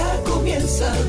comienza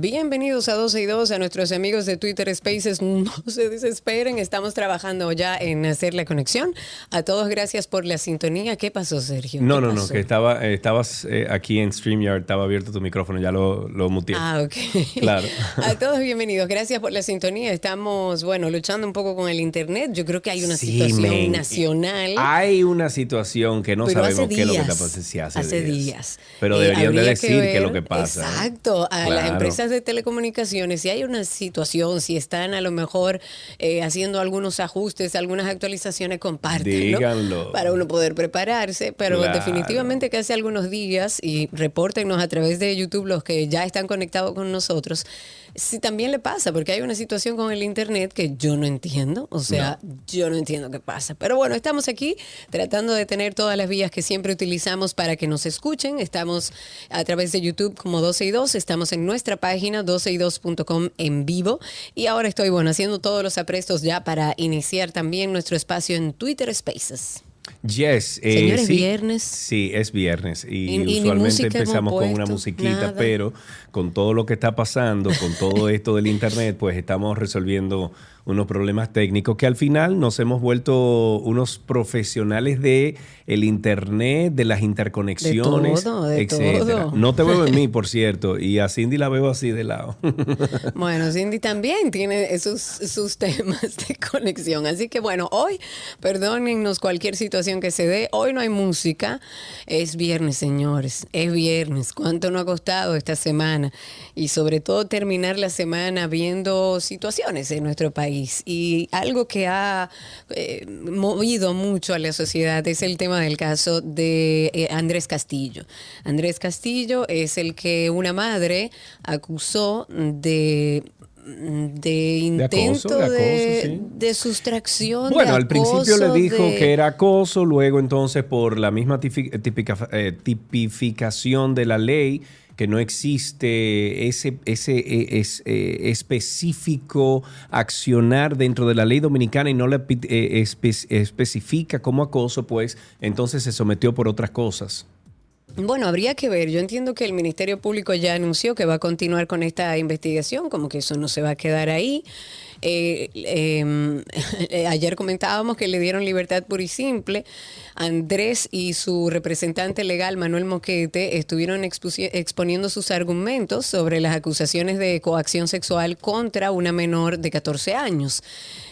Bienvenidos a 12 y 2 a nuestros amigos de Twitter Spaces. No se desesperen, estamos trabajando ya en hacer la conexión. A todos, gracias por la sintonía. ¿Qué pasó, Sergio? No, ¿Qué no, no, que estaba, eh, estabas eh, aquí en StreamYard, estaba abierto tu micrófono, ya lo, lo muteé. Ah, ok. Claro. A todos bienvenidos, gracias por la sintonía. Estamos, bueno, luchando un poco con el Internet. Yo creo que hay una Sí, situación nacional. Hay una situación que no Pero sabemos qué es lo que está pasando. Sí, hace, hace días. días. Pero Eh, deberían de decir qué es lo que pasa. Exacto, a Claro. Empresas de telecomunicaciones, si hay una situación, si están a lo mejor eh, haciendo algunos ajustes, algunas actualizaciones, compártanlo para uno poder prepararse. Pero Claro. definitivamente que hace algunos días, y repórtenos a través de YouTube los que ya están conectados con nosotros, si también le pasa, porque hay una situación con el Internet que yo no entiendo, o sea, yo no entiendo qué pasa. Pero bueno, estamos aquí tratando de tener todas las vías que siempre utilizamos para que nos escuchen. Estamos a través de YouTube como 12 y 2, estamos en nuestra página 12y2.com en vivo y ahora estoy, bueno, haciendo todos los aprestos ya para iniciar también nuestro espacio en Twitter Spaces. Yes. eh, Señores, sí, viernes. Sí, es viernes. Y, usualmente empezamos con una musiquita, nada. pero con todo lo que está pasando, con todo esto del internet, pues estamos resolviendo unos problemas técnicos que al final nos hemos vuelto unos profesionales de el internet, de las interconexiones, De todo, de etcétera. todo. No te veo en mí, por cierto, y a Cindy la veo así de lado. Bueno, Cindy también tiene sus, sus temas de conexión. Así que bueno, hoy, perdónennos cualquier situación que se dé, hoy no hay música. Es viernes, señores, es viernes. ¿Cuánto nos ha costado esta semana? Y sobre todo terminar la semana viendo situaciones en nuestro país. Y algo que ha eh, movido mucho a la sociedad es el tema del caso de eh, Andrés Castillo. Andrés Castillo es el que una madre acusó de de intento acoso, de acoso, de, sí. de sustracción. Bueno, de al principio le dijo que era acoso, luego entonces por la misma tipica- eh, tipificación de la ley, que no existe ese, ese es, eh, específico accionar dentro de la ley dominicana y no le especifica como acoso, pues entonces se sometió por otras cosas. Bueno, habría que ver. Yo entiendo que el Ministerio Público ya anunció que va a continuar con esta investigación, como que eso no se va a quedar ahí. Eh, eh, ayer comentábamos que le dieron libertad pura y simple. Andrés y su representante legal, Manuel Moquete, estuvieron exponiendo sus argumentos sobre las acusaciones de coacción sexual contra una menor de 14 años.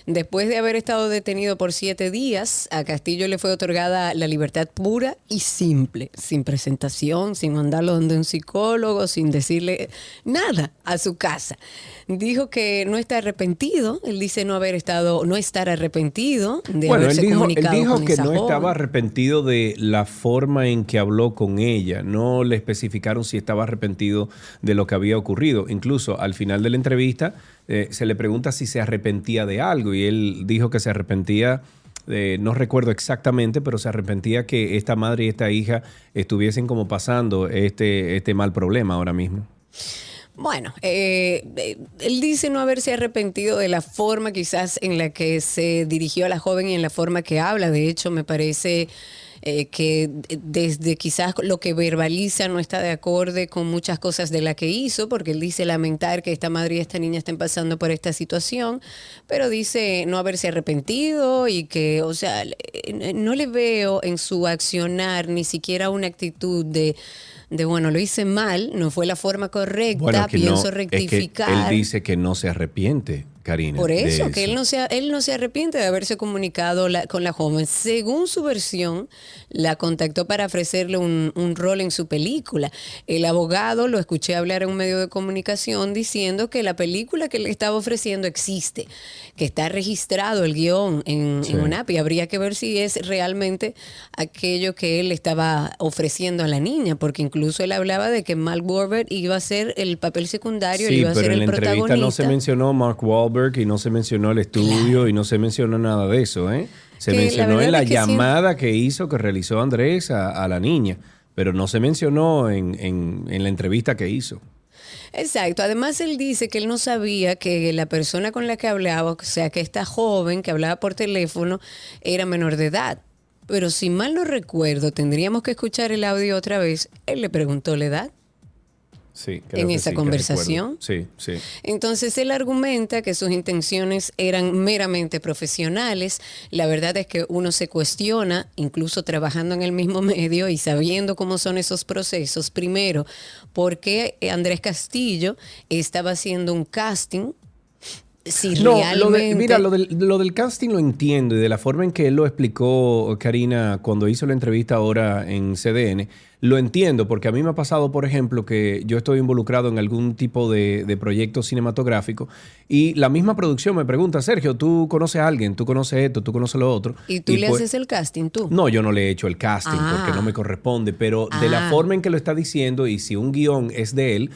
Después de haber estado detenido por siete días, a Castillo le fue otorgada la libertad pura y simple, sin presentación, sin mandarlo donde un psicólogo, sin decirle nada a su casa. Dijo que no está arrepentido, él dice no haber estado, no estar arrepentido de Bueno, él haberse dijo, él comunicado dijo con que esa no joven. estaba arrepentido de la forma en que habló con ella. No le especificaron si estaba arrepentido de lo que había ocurrido. Incluso al final de la entrevista eh, se le pregunta si se arrepentía de algo y él dijo que se arrepentía. eh, no recuerdo exactamente, pero se arrepentía que esta madre y esta hija estuviesen como pasando este, este mal problema ahora mismo. Bueno, eh, eh, él dice no haberse arrepentido de la forma quizás en la que se dirigió a la joven y en la forma que habla. De hecho, me parece eh, que desde quizás lo que verbaliza no está de acorde con muchas cosas de la que hizo, porque él dice lamentar que esta madre y esta niña estén pasando por esta situación, pero dice no haberse arrepentido y que, o sea, le- no le veo en su accionar ni siquiera una actitud de de bueno, lo hice mal, no fue la forma correcta, Bueno, no, pienso es que rectificar. él dice que no se arrepiente. Karina. Por eso, que él no, se, él no se arrepiente de haberse comunicado la- con la joven. Según su versión, la contactó para ofrecerle un, un rol en su película. El abogado lo escuché hablar en un medio de comunicación diciendo que la película que le estaba ofreciendo existe, que está registrado el guion en, Sí. en UNAP y habría que ver si es realmente aquello que él estaba ofreciendo a la niña, porque incluso él hablaba de que Mark Wahlberg iba a ser el papel secundario, él Sí, iba a pero ser en la el entrevista protagonista. no se mencionó Mark Wahlberg y no se mencionó el estudio y no se mencionó nada de eso, ¿eh? Se Que mencionó en la es que sí. llamada que hizo, que realizó Andrés a, a la niña, pero no se mencionó en, en- en la entrevista que hizo. Exacto. Además, él dice que él no sabía que la persona con la que hablaba, o sea, que esta joven que hablaba por teléfono, era menor de edad. Pero si mal no recuerdo, tendríamos que escuchar el audio otra vez. Él le preguntó la edad. Sí, En esa sí, conversación. Sí, sí. Entonces él argumenta que sus intenciones eran meramente profesionales. La verdad es que uno se cuestiona, incluso trabajando en el mismo medio y sabiendo cómo son esos procesos. Primero, ¿por qué Andrés Castillo estaba haciendo un casting? Si No, realmente... lo de- mira, lo del, lo del casting lo entiendo y de la forma en que él lo explicó, Karina, cuando hizo la entrevista ahora en CDN, lo entiendo porque a mí me ha pasado, por ejemplo, que yo estoy involucrado en algún tipo de, de proyecto cinematográfico y la misma producción me pregunta, Sergio, ¿tú conoces a alguien? ¿Tú conoces esto? ¿Tú conoces lo otro? ¿Y tú le pues- haces el casting tú? No, yo no le he hecho el casting Ah. porque no me corresponde, pero de la Ah. forma en que lo está diciendo y si un guion es de él,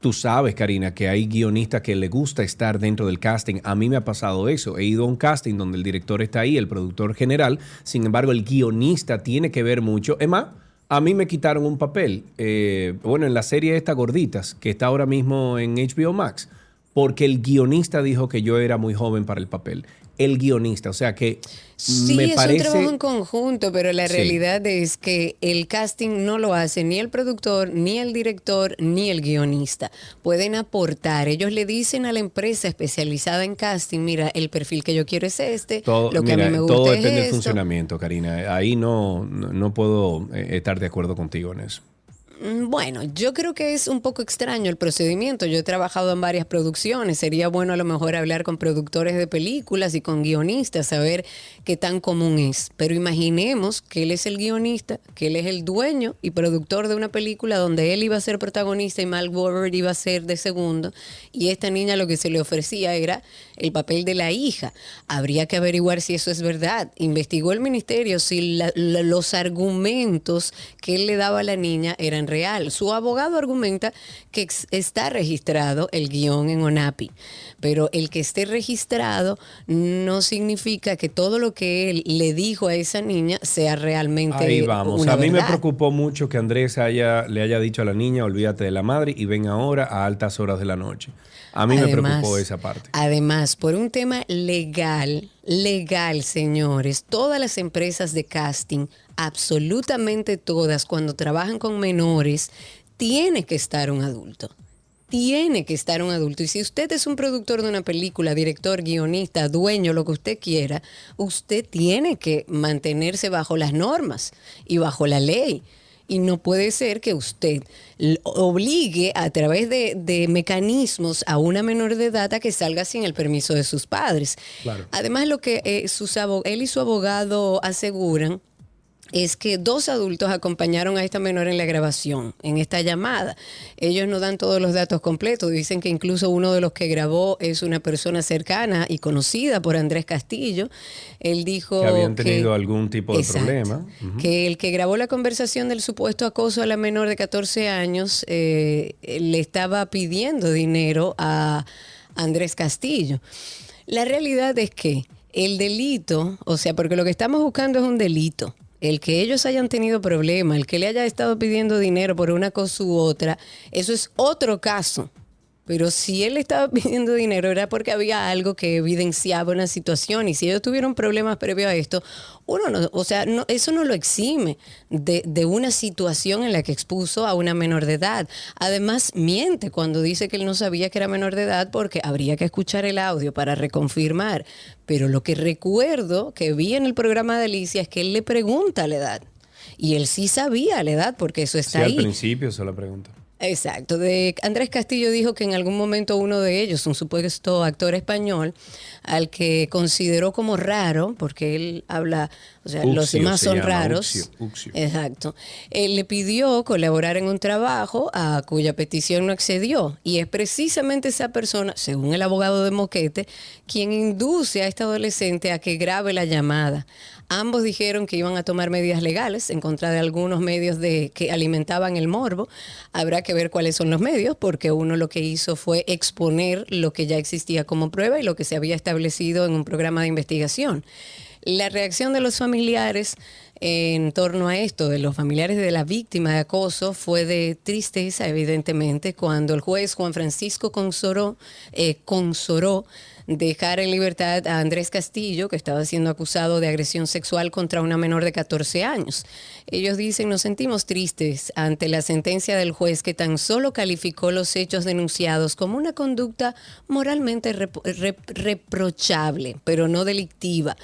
tú sabes, Karina, que hay guionistas que le gusta estar dentro del casting. A mí me ha pasado eso. He ido a un casting donde el director está ahí, el productor general, sin embargo, el guionista tiene que ver mucho. Es más, a mí me quitaron un papel, eh, bueno, en la serie esta Gorditas, que está ahora mismo en HBO Max, porque el guionista dijo que yo era muy joven para el papel. El guionista, o sea que Sí, me es parece... un trabajo en conjunto, pero la Sí. realidad es que el casting no lo hace ni el productor, ni el director, ni el guionista. Pueden aportar. Ellos le dicen a la empresa especializada en casting, mira, el perfil que yo quiero es este, Todo, lo que mira, a mí me gusta todo es depende del funcionamiento, Karina. Ahí no, no, no puedo eh, estar de acuerdo contigo en eso. Mm, Bueno, yo creo que es un poco extraño el procedimiento. Yo he trabajado en varias producciones. Sería bueno a lo mejor hablar con productores de películas y con guionistas, saber qué tan común es. Pero imaginemos que él es el guionista, que él es el dueño y productor de una película donde él iba a ser protagonista y Mal Wahlberg iba a ser de segundo. Y esta niña lo que se le ofrecía era el papel de la hija. Habría que averiguar si eso es verdad. Investigó el ministerio si los argumentos que él le daba a la niña eran real. Su abogado argumenta que está registrado el guion en ONAPI, pero el que esté registrado no significa que todo lo que él le dijo a esa niña sea realmente Ahí vamos. una a mí me preocupó mucho que Andrés haya, le haya dicho a la niña, olvídate de la madre y ven ahora a altas horas de la noche. A mí me preocupó esa parte. Además, por un tema legal, legal, señores, todas las empresas de casting, absolutamente todas, cuando trabajan con menores, tiene que estar un adulto. Tiene que estar un adulto. Y si usted es un productor de una película, director, guionista, dueño, lo que usted quiera, usted tiene que mantenerse bajo las normas y bajo la ley. Y no puede ser que usted obligue a través de, de mecanismos a una menor de edad a que salga sin el permiso de sus padres. Claro. Además, lo que eh, sus él y su abogado aseguran es que dos adultos acompañaron a esta menor en la grabación, en esta llamada. Ellos no dan todos los datos completos, dicen que incluso uno de los que grabó es una persona cercana y conocida por Andrés Castillo. Él dijo Que habían tenido algún tipo de Exacto. problema. Que el que grabó la conversación del supuesto acoso a la menor de 14 años eh, le estaba pidiendo dinero a Andrés Castillo. La realidad es que el delito, o sea, porque lo que estamos buscando es un delito. El que ellos hayan tenido problemas, el que le haya estado pidiendo dinero por una cosa u otra, eso es otro caso. Pero si él estaba pidiendo dinero era porque había algo que evidenciaba una situación y si ellos tuvieron problemas previo a esto, uno no, o sea, no, eso no lo exime de, de una situación en la que expuso a una menor de edad. Además, miente cuando dice que él no sabía que era menor de edad porque habría que escuchar el audio para reconfirmar. Pero lo que recuerdo que vi en el programa de Alicia es que él le pregunta la edad. Y él sí sabía la edad porque eso Sí, está al ahí. principio se la pregunta. Exacto. De Andrés Castillo dijo que en algún momento uno de ellos, un supuesto actor español, al que consideró como raro, porque él habla, o sea, los demás son raros. Exacto. Él le pidió colaborar en un trabajo a cuya petición no accedió. Y es precisamente esa persona, según el abogado de Moquete, quien induce a este adolescente a que grabe la llamada. Ambos dijeron que iban a tomar medidas legales en contra de algunos medios de, que alimentaban el morbo. Habrá que ver cuáles son los medios, porque uno lo que hizo fue exponer lo que ya existía como prueba y lo que se había establecido en un programa de investigación. La reacción de los familiares en torno a esto, de los familiares de la víctima de acoso, fue de tristeza, evidentemente, cuando el juez Juan Francisco Consoró, eh, consoró dejar en libertad a Andrés Castillo, que estaba siendo acusado de agresión sexual contra una menor de 14 años. Ellos dicen, nos sentimos tristes ante la sentencia del juez que tan solo calificó los hechos denunciados como una conducta moralmente reprochable, pero no delictiva.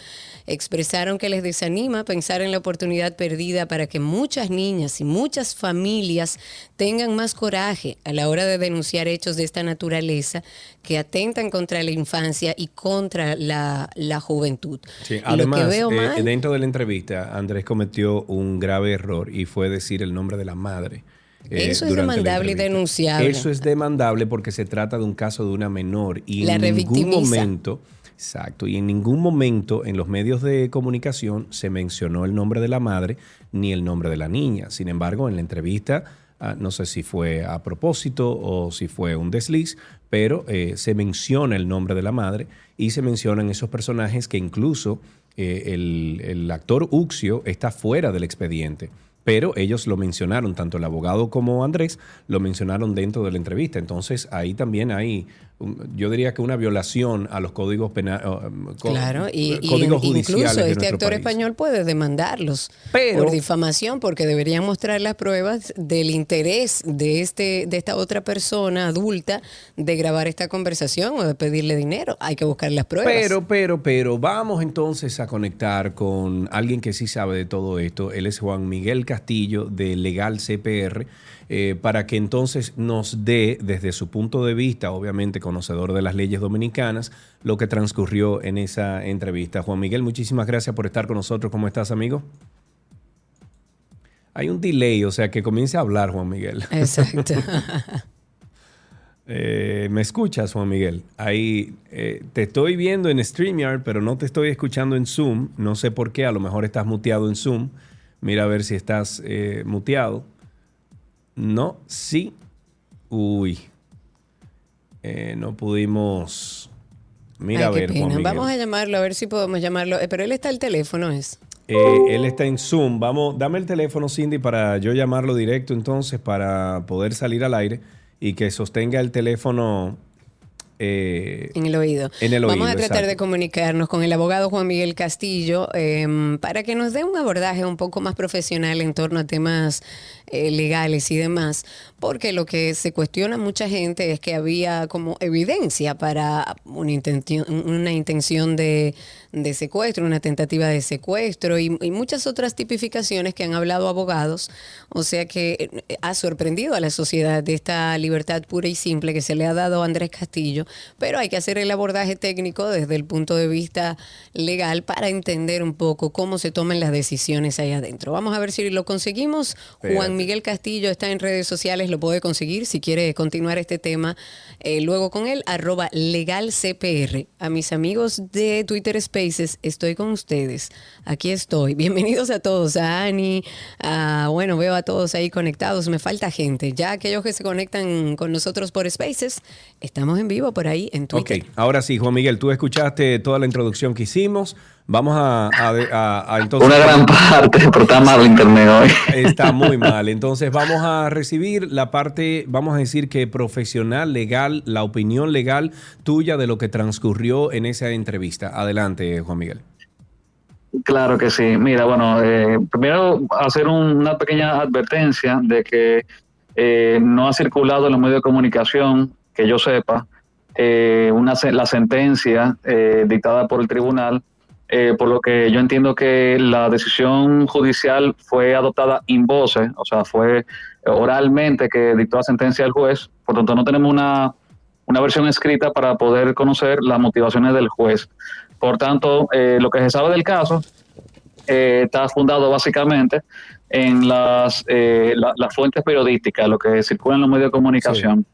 Expresaron que les desanima pensar en la oportunidad perdida para que muchas niñas y muchas familias tengan más coraje a la hora de denunciar hechos de esta naturaleza que atentan contra la infancia y contra la, juventud. Sí, además, eh, dentro de la entrevista, Andrés cometió un grave error y fue decir el nombre de la madre. Eh, Eso es demandable y denunciable. Eso es demandable porque se trata de un caso de una menor y en ningún momento, exacto, y en ningún momento en los medios de comunicación se mencionó el nombre de la madre ni el nombre de la niña. Sin embargo, en la entrevista Ah, no sé si fue a propósito o si fue un desliz, pero eh, se menciona el nombre de la madre y se mencionan esos personajes que incluso eh, el, el, actor Uxio está fuera del expediente. Pero ellos lo mencionaron, tanto el abogado como Andrés lo mencionaron dentro de la entrevista. Entonces ahí también hay yo diría que una violación a los códigos penales. Um, claro, y, incluso este actor español puede demandarlos por difamación porque deberían mostrar las pruebas del interés de, este, de esta otra persona adulta de grabar esta conversación o de pedirle dinero. Hay que buscar las pruebas. Pero, pero, pero, vamos entonces a conectar con alguien que sí sabe de todo esto. Él es Juan Miguel Castillo de Legal CPR eh, para que entonces nos dé, desde su punto de vista, obviamente conocedor de las leyes dominicanas, lo que transcurrió en esa entrevista. Juan Miguel, muchísimas gracias por estar con nosotros. ¿Cómo estás, amigo? Hay un delay, o sea, que comience a hablar, Juan Miguel. Exacto. Eh, ¿Me escuchas, Juan Miguel? Ahí eh, te estoy viendo en StreamYard, pero no te estoy escuchando en Zoom. No sé por qué, a lo mejor estás muteado en Zoom. Mira a ver si estás muteado. No, sí. Uy. Eh, no pudimos. Mira, a ver. Vamos a llamarlo, a ver si podemos llamarlo. Eh, pero él está al teléfono, ¿es? Eh, él está en Zoom. Vamos, dame el teléfono, Cindy, para yo llamarlo directo entonces para poder salir al aire y que sostenga el teléfono eh, en el oído. Vamos a tratar de comunicarnos con el abogado Juan Miguel Castillo em, para que nos dé un abordaje un poco más profesional en torno a temas eh, legales y demás, porque lo que se cuestiona mucha gente es que había como evidencia para una intención, una intención de, secuestro, una tentativa de secuestro y, muchas otras tipificaciones que han hablado abogados, o sea que eh, ha sorprendido a la sociedad de esta libertad pura y simple que se le ha dado a Andrés Castillo, pero hay que hacer el abordaje técnico desde el punto de vista legal para entender un poco cómo se toman las decisiones ahí adentro. Vamos a ver si lo conseguimos. Juan Miguel Castillo está en redes sociales, lo puede conseguir si quiere continuar este tema. Eh, luego con él, arroba legalcpr. A mis amigos de Twitter Spaces, estoy con ustedes. Aquí estoy. Bienvenidos a todos, a Ani, a, bueno, veo a todos ahí conectados. Me falta gente. Ya aquellos que se conectan con nosotros por Spaces, estamos en vivo por ahí en Twitter. Ok, ahora sí, Juan Miguel, tú escuchaste toda la introducción que hicimos. Vamos a, entonces. Una gran parte, pero está mal el internet hoy. Está muy mal. Entonces vamos a recibir la parte, vamos a decir que profesional, legal, la opinión legal tuya de lo que transcurrió en esa entrevista. Adelante, Juan Miguel. Claro que sí. Mira, bueno, eh, primero hacer una pequeña advertencia de que eh, no ha circulado en los medios de comunicación, que yo sepa, eh, una, la sentencia dictada por el tribunal eh, por lo que yo entiendo que la decisión judicial fue adoptada in voce, o sea, fue oralmente que dictó la sentencia el juez, por tanto no tenemos una, una versión escrita para poder conocer las motivaciones del juez. Por tanto, eh, lo que se sabe del caso eh, está fundado básicamente en las, las fuentes periodísticas, lo que circula en los medios de comunicación.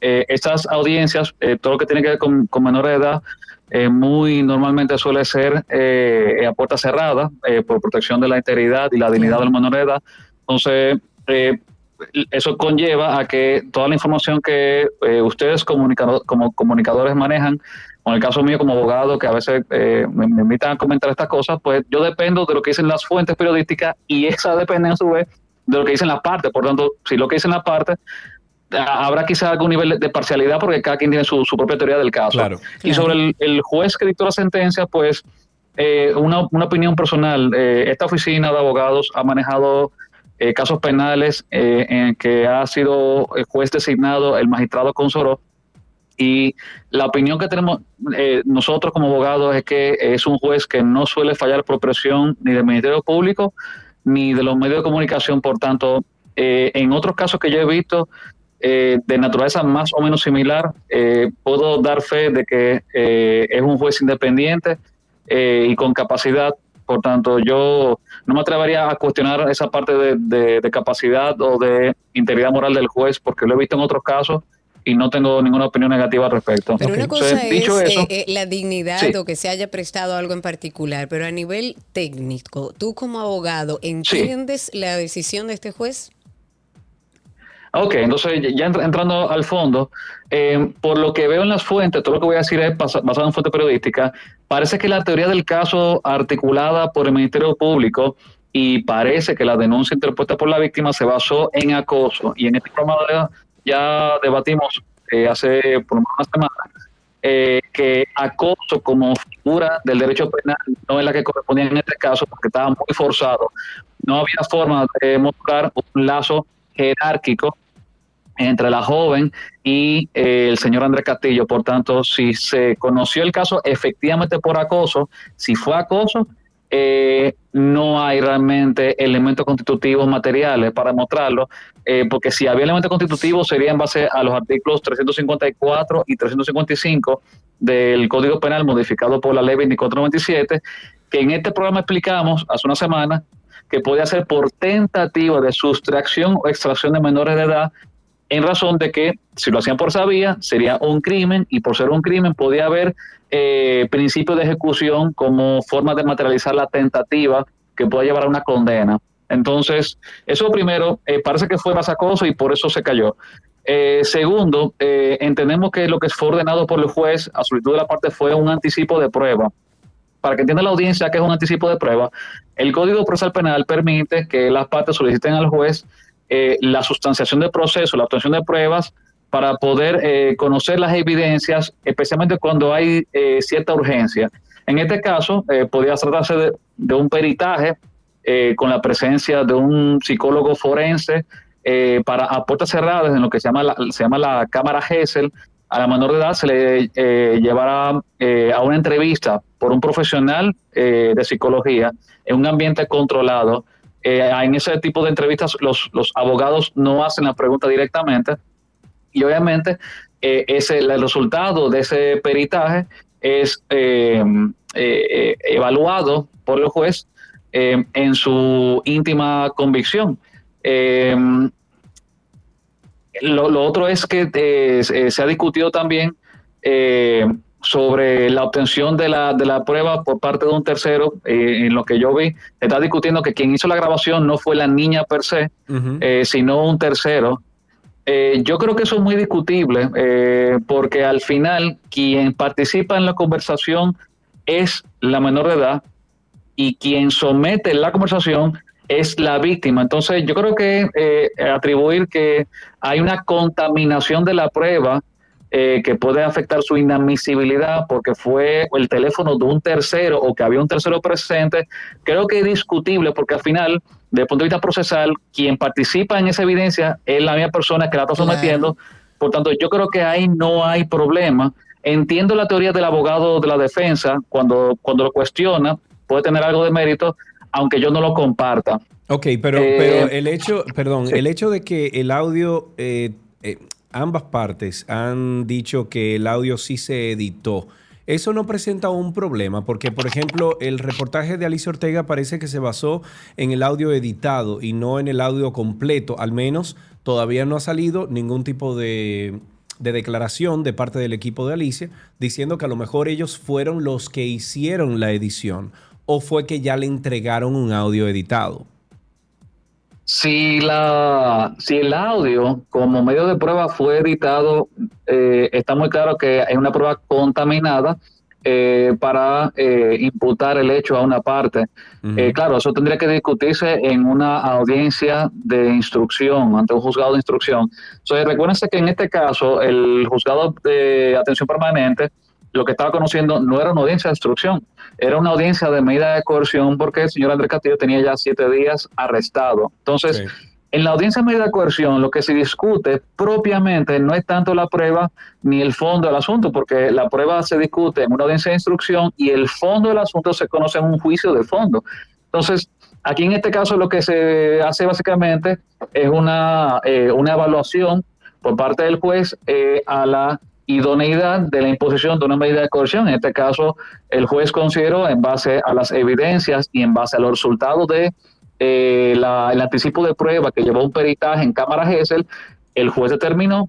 estas audiencias, todo lo que tiene que ver con, con menores de edad, eh, muy normalmente suele ser eh, a puerta cerrada eh, por protección de la integridad y la dignidad del menor de edad. Entonces, eso conlleva a que toda la información que ustedes como comunicadores manejan, en el caso mío como abogado, que a veces me, me, invitan a comentar estas cosas, pues yo dependo de lo que dicen las fuentes periodísticas y esa depende a su vez de lo que dicen las partes. Por tanto, si lo que dicen las partes habrá quizá algún nivel de parcialidad porque cada quien tiene su, propia teoría del caso. Y sobre el, juez que dictó la sentencia, pues eh, una, opinión personal. Eh, esta oficina de abogados ha manejado eh, casos penales en que ha sido juez designado el magistrado Consoró. Y la opinión que tenemos nosotros como abogados es que es un juez que no suele fallar por presión ni del Ministerio Público ni de los medios de comunicación. Por tanto, en otros casos que yo he visto, eh, de naturaleza más o menos similar, eh, puedo dar fe de que eh, es un juez independiente y con capacidad. Por tanto, yo no me atrevería a cuestionar esa parte de, capacidad o de integridad moral del juez, porque lo he visto en otros casos y no tengo ninguna opinión negativa al respecto. Pero una cosa es la dignidad o que se haya prestado algo en particular, pero a nivel técnico, tú como abogado, ¿entiendes la decisión de este juez? Ok, entonces ya entrando al fondo, eh, por lo que veo en las fuentes, todo lo que voy a decir es basado en fuente periodística, parece que la teoría del caso articulada por el Ministerio Público y parece que la denuncia interpuesta por la víctima se basó en acoso. Y en este programa ya debatimos eh, hace por una semana eh, que acoso como figura del derecho penal no es la que correspondía en este caso porque estaba muy forzado. No había forma de mostrar un lazo jerárquico entre la joven y eh, el señor Andrés Castillo. Por tanto, si se conoció el caso efectivamente por acoso, si fue acoso, eh, no hay realmente elementos constitutivos materiales para mostrarlo, eh, porque si había elementos constitutivos sería en base a los artículos 354 y 355 del Código Penal modificado por la ley 2497, que en este programa explicamos hace una semana que podía ser por tentativa de sustracción o extracción de menores de edad en razón de que si lo hacían por sabía sería un crimen y por ser un crimen podía haber eh, principio de ejecución como forma de materializar la tentativa que pueda llevar a una condena. Entonces, eso primero eh, parece que fue más acoso y por eso se cayó. Eh, segundo, entendemos que lo que fue ordenado por el juez a solicitud de la parte fue un anticipo de prueba. Para que entienda la audiencia que es un anticipo de prueba, el Código Procesal Penal permite que las partes soliciten al juez eh, la sustanciación del proceso, la obtención de pruebas para poder eh, conocer las evidencias, especialmente cuando hay eh, cierta urgencia. En este caso, podría tratarse de, un peritaje con la presencia de un psicólogo forense para a puertas cerradas en lo que se llama la, se llama la cámara GESEL. A la menor de edad se le llevará a una entrevista por un profesional de psicología en un ambiente controlado eh, en ese tipo de entrevistas los, abogados no hacen la pregunta directamente y obviamente eh, ese, el resultado de ese peritaje es eh, evaluado por el juez en su íntima convicción. Lo, otro es que se ha discutido también sobre la obtención de la, de la prueba por parte de un tercero, eh, en lo que yo vi, está discutiendo que quien hizo la grabación no fue la niña per se, eh, sino un tercero. Eh, yo creo que eso es muy discutible, porque al final quien participa en la conversación es la menor de edad y quien somete la conversación es la víctima. Entonces yo creo que atribuir que hay una contaminación de la prueba, eh, que puede afectar su inadmisibilidad porque fue el teléfono de un tercero o que había un tercero presente, creo que es discutible porque al final, desde el punto de vista procesal, quien participa en esa evidencia es la misma persona que la está sometiendo. Por tanto, yo creo que ahí no hay problema. entiendo la teoría del abogado de la defensa cuando, cuando lo cuestiona, puede tener algo de mérito, aunque yo no lo comparta. Ok, pero, Eh, pero el hecho, perdón, sí. el hecho de que el audio, eh, eh, ambas partes han dicho que el audio sí se editó. Eso no presenta un problema, porque por ejemplo el reportaje de Alicia Ortega parece que se basó en el audio editado y no en el audio completo. Al menos todavía no ha salido ningún tipo de, de declaración de parte del equipo de Alicia diciendo que a lo mejor ellos fueron los que hicieron la edición o fue que ya le entregaron un audio editado. Si, la, si el audio como medio de prueba fue editado, eh, está muy claro que es una prueba contaminada eh, para eh, imputar el hecho a una parte. Eh, claro, eso tendría que discutirse en una audiencia de instrucción, ante un juzgado de instrucción. Entonces, recuérdense que en este caso, el juzgado de atención permanente lo que estaba conociendo no era una audiencia de instrucción, era una audiencia de medida de coerción porque el señor Andrés Castillo tenía ya siete días arrestado. Entonces, Sí. en la audiencia de medida de coerción, lo que se discute propiamente no es tanto la prueba ni el fondo del asunto, porque la prueba se discute en una audiencia de instrucción y el fondo del asunto se conoce en un juicio de fondo. Entonces, aquí en este caso lo que se hace básicamente es una, eh, una evaluación por parte del juez eh, a la idoneidad de la imposición de una medida de coerción. En este caso, el juez consideró en base a las evidencias y en base a los resultados de eh, la- el anticipo de prueba que llevó un peritaje en cámara Gesell, el juez determinó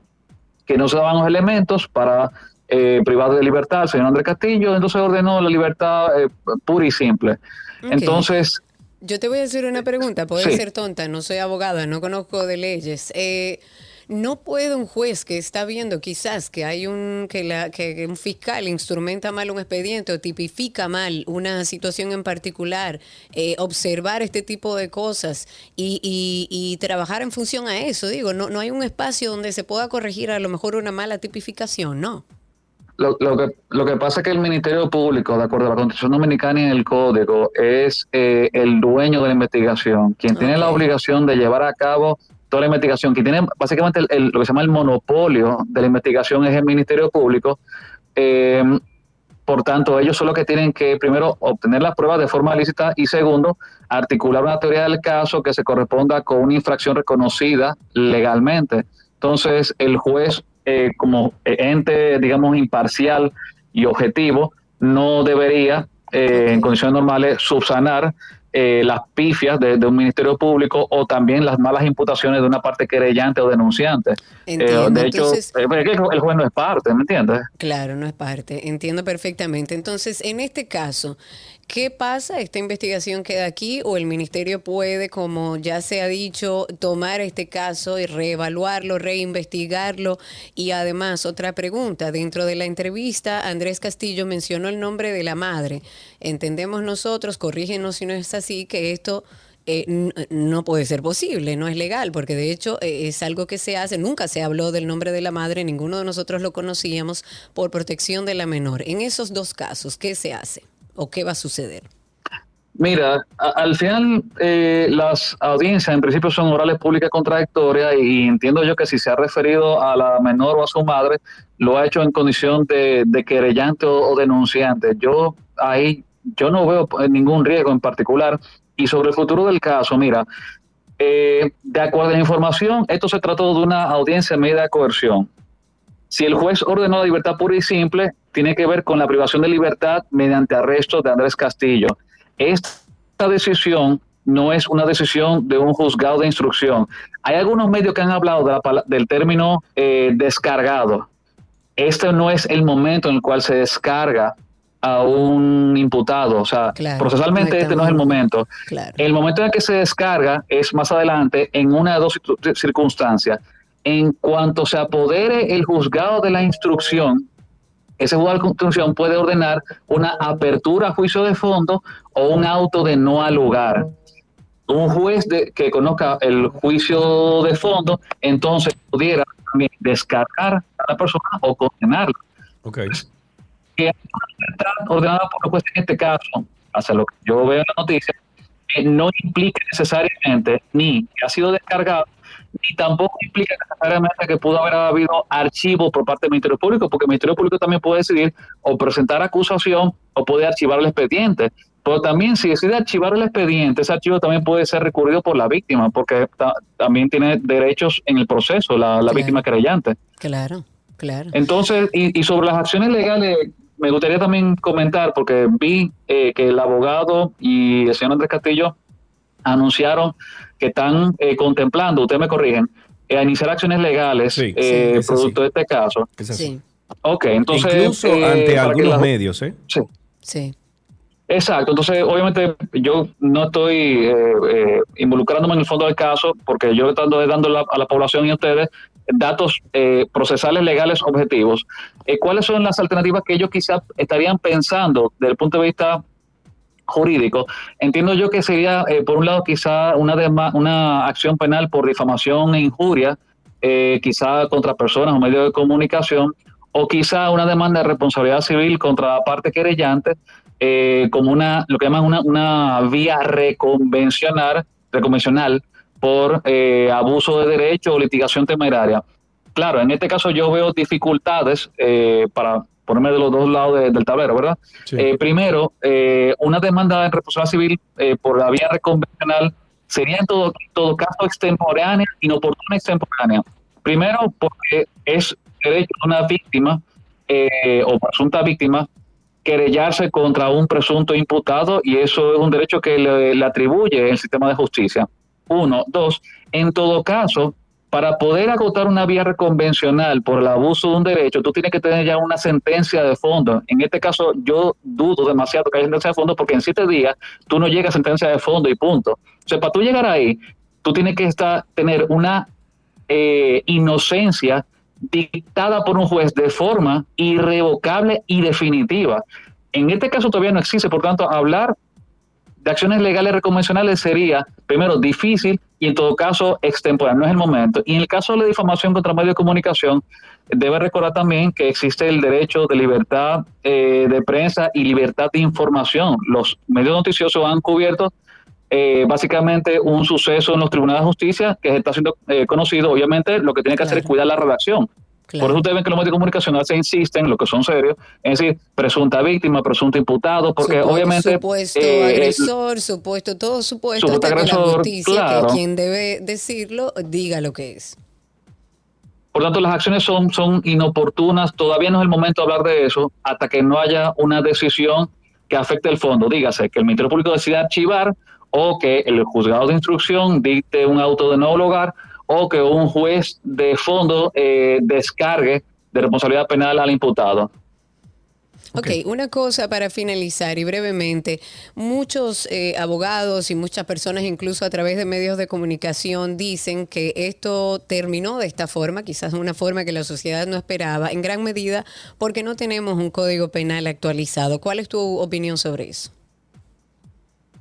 que no se daban los elementos para eh, privar de libertad al señor Andrés Castillo, entonces ordenó la libertad eh, pura y simple. Entonces, Yo te voy a hacer una pregunta, puede Sí. ser tonta, no soy abogada, no conozco de leyes. Eh, no puede un juez que está viendo quizás que hay un que, la, que un fiscal instrumenta mal un expediente o tipifica mal una situación en particular, eh, observar este tipo de cosas y, y- y trabajar en función a eso. Digo, no, no hay un espacio donde se pueda corregir a lo mejor una mala tipificación, ¿no? Lo, lo que, lo que pasa es que el Ministerio Público, de acuerdo a la Constitución Dominicana y en el Código, es eh, el dueño de la investigación, quien tiene la obligación de llevar a cabo toda la investigación, quien tiene básicamente lo que se llama el monopolio de la investigación es el Ministerio Público. Eh, por tanto, ellos son los que tienen que, primero, obtener las pruebas de forma lícita y, segundo, articular una teoría del caso que se corresponda con una infracción reconocida legalmente. Entonces, el juez, eh, como ente, digamos, imparcial y objetivo, no debería, eh, en condiciones normales, subsanar eh, las pifias de, de un ministerio público o también las malas imputaciones de una parte querellante o denunciante. Eh, Entiendo, de hecho, entonces- eh, es que el juez no es parte, ¿me entiendes? Claro, no es parte. Entiendo perfectamente. Entonces, en este caso, ¿qué pasa? ¿Esta investigación queda aquí o el ministerio puede, como ya se ha dicho, tomar este caso y reevaluarlo, reinvestigarlo? Y además, otra pregunta. Dentro de la entrevista, Andrés Castillo mencionó el nombre de la madre. Entendemos nosotros, corrígenos si no es así, que esto eh, no puede ser posible, no es legal, porque de hecho eh, es algo que se hace, nunca se habló del nombre de la madre, ninguno de nosotros lo conocíamos por protección de la menor. En esos dos casos, ¿qué se hace o qué va a suceder? Mira, al final eh, las audiencias en principio son orales públicas contradictorias y entiendo yo que si se ha referido a la menor o a su madre, lo ha hecho en condición de, de querellante o, denunciante. Yo ahí, yo no veo eh, ningún riesgo en particular. Y sobre el futuro del caso, mira, eh, de acuerdo a la información, esto se trató de una audiencia en medida de coerción. Si el juez ordenó la libertad pura y simple, tiene que ver con la privación de libertad mediante arresto de Andrés Castillo. Esta decisión no es una decisión de un juzgado de instrucción. Hay algunos medios que han hablado de la pala- del término eh, descargado. Este no es el momento en el cual se descarga a un imputado. O sea, Claro, procesalmente este no es el momento. Claro. El momento en el que se descarga es más adelante en una de dos circun- circunstancias. En cuanto se apodere el juzgado de la instrucción, ese juzgado de la instrucción puede ordenar una apertura a juicio de fondo o un auto de no al lugar. Un juez de- que conozca el juicio de fondo, entonces pudiera también descargar a la persona o condenarla Ok. que hay una libertad ordenada por los jueces en este caso, hacia lo que yo veo en la noticia, eh, no implica necesariamente ni que ha sido descargado, ni tampoco implica necesariamente que pudo haber habido archivo por parte del Ministerio Público, porque el Ministerio Público también puede decidir o presentar acusación o puede archivar el expediente. Pero también si decide archivar el expediente, ese archivo también puede ser recurrido por la víctima, porque también tiene derechos en el proceso, la, víctima querellante. Claro, claro. Entonces, y, sobre las acciones legales, me gustaría también comentar, porque vi eh, que el abogado y el señor Andrés Castillo anunciaron que están eh, contemplando, ustedes me corrigen, eh, iniciar acciones legales eh, producto de este caso. Sí. Ok, entonces... Incluso ante algunos medios, ¿eh? Sí. Sí. Exacto, entonces obviamente yo no estoy involucrándome en el fondo del caso porque yo estoy dando a la población y a ustedes datos procesales legales objetivos. ¿Cuáles son las alternativas que ellos quizás estarían pensando desde el punto de vista jurídico, entiendo yo que sería, eh, por un lado, quizá una, una acción penal por difamación e injuria, eh, quizá contra personas o medios de comunicación, o quizá una demanda de responsabilidad civil contra la parte querellante, eh, como una, lo que llaman una, una vía reconvencional, reconvencional por abuso de derecho o litigación temeraria. Claro, en este caso yo veo dificultades para ponerme de los dos lados del tablero, ¿verdad? Eh, primero, eh, una demanda en responsabilidad civil eh, por la vía reconvencional sería en todo, todo caso extemporánea, inoportuna extemporánea. Primero, porque es derecho de una víctima o presunta víctima querellarse contra un presunto imputado y eso es un derecho que le, le atribuye el sistema de justicia. Uno. Dos, en todo caso, para poder agotar una vía reconvencional por el abuso de un derecho, tú tienes que tener ya una sentencia de fondo. En este caso, yo dudo demasiado que haya sentencia de fondo porque en siete días tú no llegas a sentencia de fondo y punto. O sea, para tú llegar ahí, tú tienes que estar, tener una eh, inocencia dictada por un juez de forma irrevocable y definitiva. En este caso todavía no existe, por tanto, hablar de acciones legales reconvencionales sería, primero, difícil y en todo caso extemporáneo, no es el momento. Y en el caso de la difamación contra medios de comunicación, debe recordar también que existe el derecho de libertad eh, de prensa y libertad de información. Los medios noticiosos han cubierto eh, básicamente un suceso en los tribunales de justicia que está siendo eh, conocido. Obviamente, lo que tiene que hacer es cuidar la redacción. Por eso ustedes ven que los medios de comunicación se insisten, lo que son serios, es decir, presunta víctima, presunto imputado, porque obviamente... Supuesto eh, agresor, supuesto, todo supuesto, hasta que la justicia, que quien debe decirlo, diga lo que es. Por tanto, las acciones son, son inoportunas, todavía no es el momento de hablar de eso, hasta que no haya una decisión que afecte el fondo. Dígase que el Ministerio Público decida archivar o que el juzgado de instrucción dicte un auto de no lugar o que un juez de fondo eh, descargue de responsabilidad penal al imputado. Ok, una cosa para finalizar y brevemente, muchos eh, abogados y muchas personas, incluso a través de medios de comunicación, dicen que esto terminó de esta forma, quizás una forma que la sociedad no esperaba, en gran medida porque no tenemos un código penal actualizado. ¿Cuál es tu opinión sobre eso?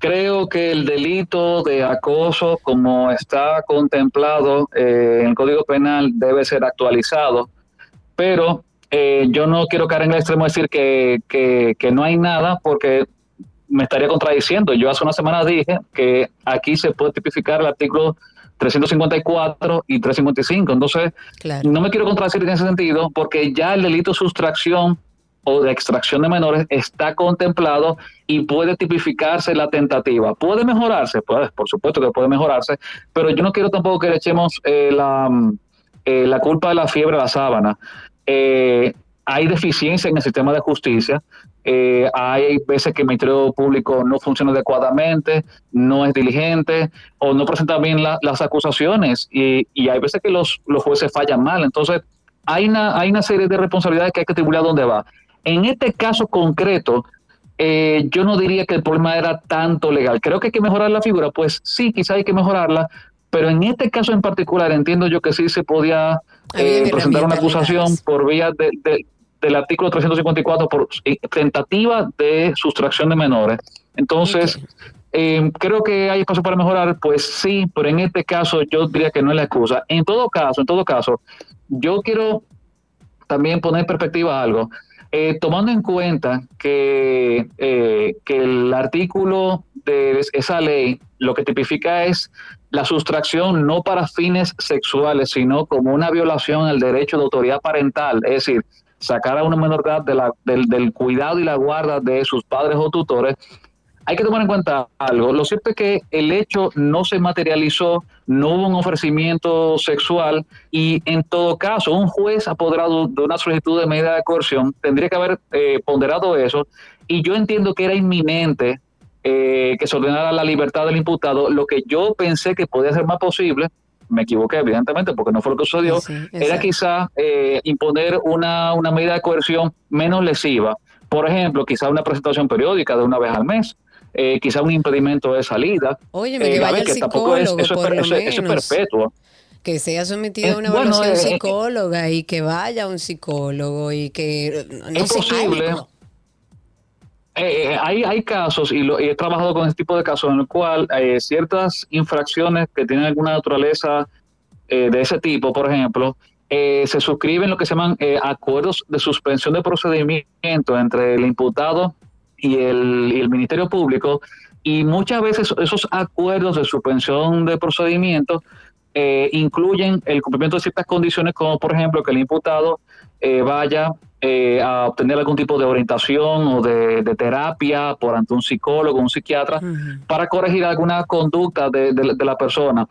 Creo que el delito de acoso, como está contemplado eh, en el Código Penal, debe ser actualizado, pero eh, yo no quiero caer en el extremo de decir que, que, no hay nada, porque me estaría contradiciendo. Yo hace una semana dije que aquí se puede tipificar el artículo 354 y 355. Entonces, no me quiero contradecir en ese sentido porque ya el delito de sustracción o de extracción de menores está contemplado y puede tipificarse la tentativa. ¿Puede mejorarse? Pues, por supuesto que puede mejorarse, pero yo no quiero tampoco que le echemos eh, la, eh, la, culpa de la fiebre a la sábana. Eh, hay deficiencia en el sistema de justicia, hay veces que el Ministerio Público no funciona adecuadamente, no es diligente o no presenta bien las acusaciones y, y, hay veces que los, los jueces fallan mal. Entonces, hay una, hay una serie de responsabilidades que hay que atribuir a dónde va. En este caso concreto, eh, yo no diría que el problema era tanto legal. Creo que hay que mejorar la figura, pues sí, quizá hay que mejorarla, pero en este caso en particular entiendo yo que sí se podía eh, presentar una acusación por vía del artículo 354 por eh, tentativa de sustracción de menores. Entonces, creo que hay espacio para mejorar, pues sí, pero en este caso yo diría que no es la excusa. En todo caso, en todo caso, yo quiero también poner en perspectiva algo. Eh, tomando en cuenta que, eh, que el artículo de esa ley lo que tipifica es la sustracción no para fines sexuales, sino como una violación al derecho de autoridad parental, es decir, sacar a una menor de la, del, del cuidado y la guarda de sus padres o tutores hay que tomar en cuenta algo. Lo cierto es que el hecho no se materializó, no hubo un ofrecimiento sexual y en todo caso un juez apoderado de una solicitud de medida de coerción tendría que haber eh, ponderado eso y yo entiendo que era inminente eh, que se ordenara la libertad del imputado. Lo que yo pensé que podía ser más posible, me equivoqué evidentemente porque no fue lo que sucedió, era quizá eh, imponer una, una medida de coerción menos lesiva. Por ejemplo, quizá una presentación periódica de una vez al mes, eh, quizá un impedimento de salida. Oye, me eh, que vaya psicólogo, eso, por lo menos. es perpetuo. Que sea sometido a una evaluación psicóloga y que vaya a un psicólogo y que no es posible. hay, hay casos, y, lo, he trabajado con este tipo de casos, en el cual hay ciertas infracciones que tienen alguna naturaleza de ese tipo, por ejemplo, se suscriben lo que se llaman acuerdos de suspensión de procedimiento entre el imputado y el, Ministerio Público, y muchas veces esos acuerdos de suspensión de procedimiento eh, incluyen el cumplimiento de ciertas condiciones, como por ejemplo que el imputado eh, vaya eh, a obtener algún tipo de orientación o de, terapia por ante un psicólogo, un psiquiatra, para corregir alguna conducta de, de, la persona.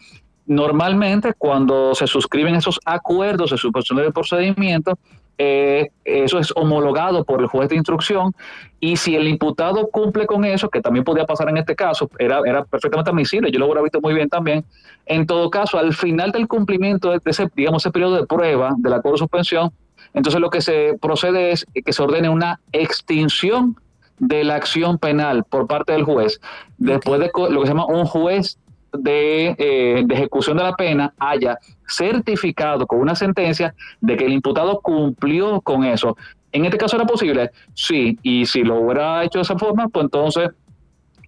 Normalmente, cuando se suscriben esos acuerdos de suspensión de procedimiento, eh, eso es homologado por el juez de instrucción y si el imputado cumple con eso, que también podía pasar en este caso, era, era perfectamente admisible, yo lo hubiera visto muy bien también, en todo caso, al final del cumplimiento de ese, digamos, ese periodo de prueba del acuerdo de suspensión, entonces lo que se procede es que se ordene una extinción de la acción penal por parte del juez, después de lo que se llama un juez de, eh, de, ejecución de la pena haya certificado con una sentencia de que el imputado cumplió con eso. ¿En este caso era posible? Sí, y si lo hubiera hecho de esa forma, pues entonces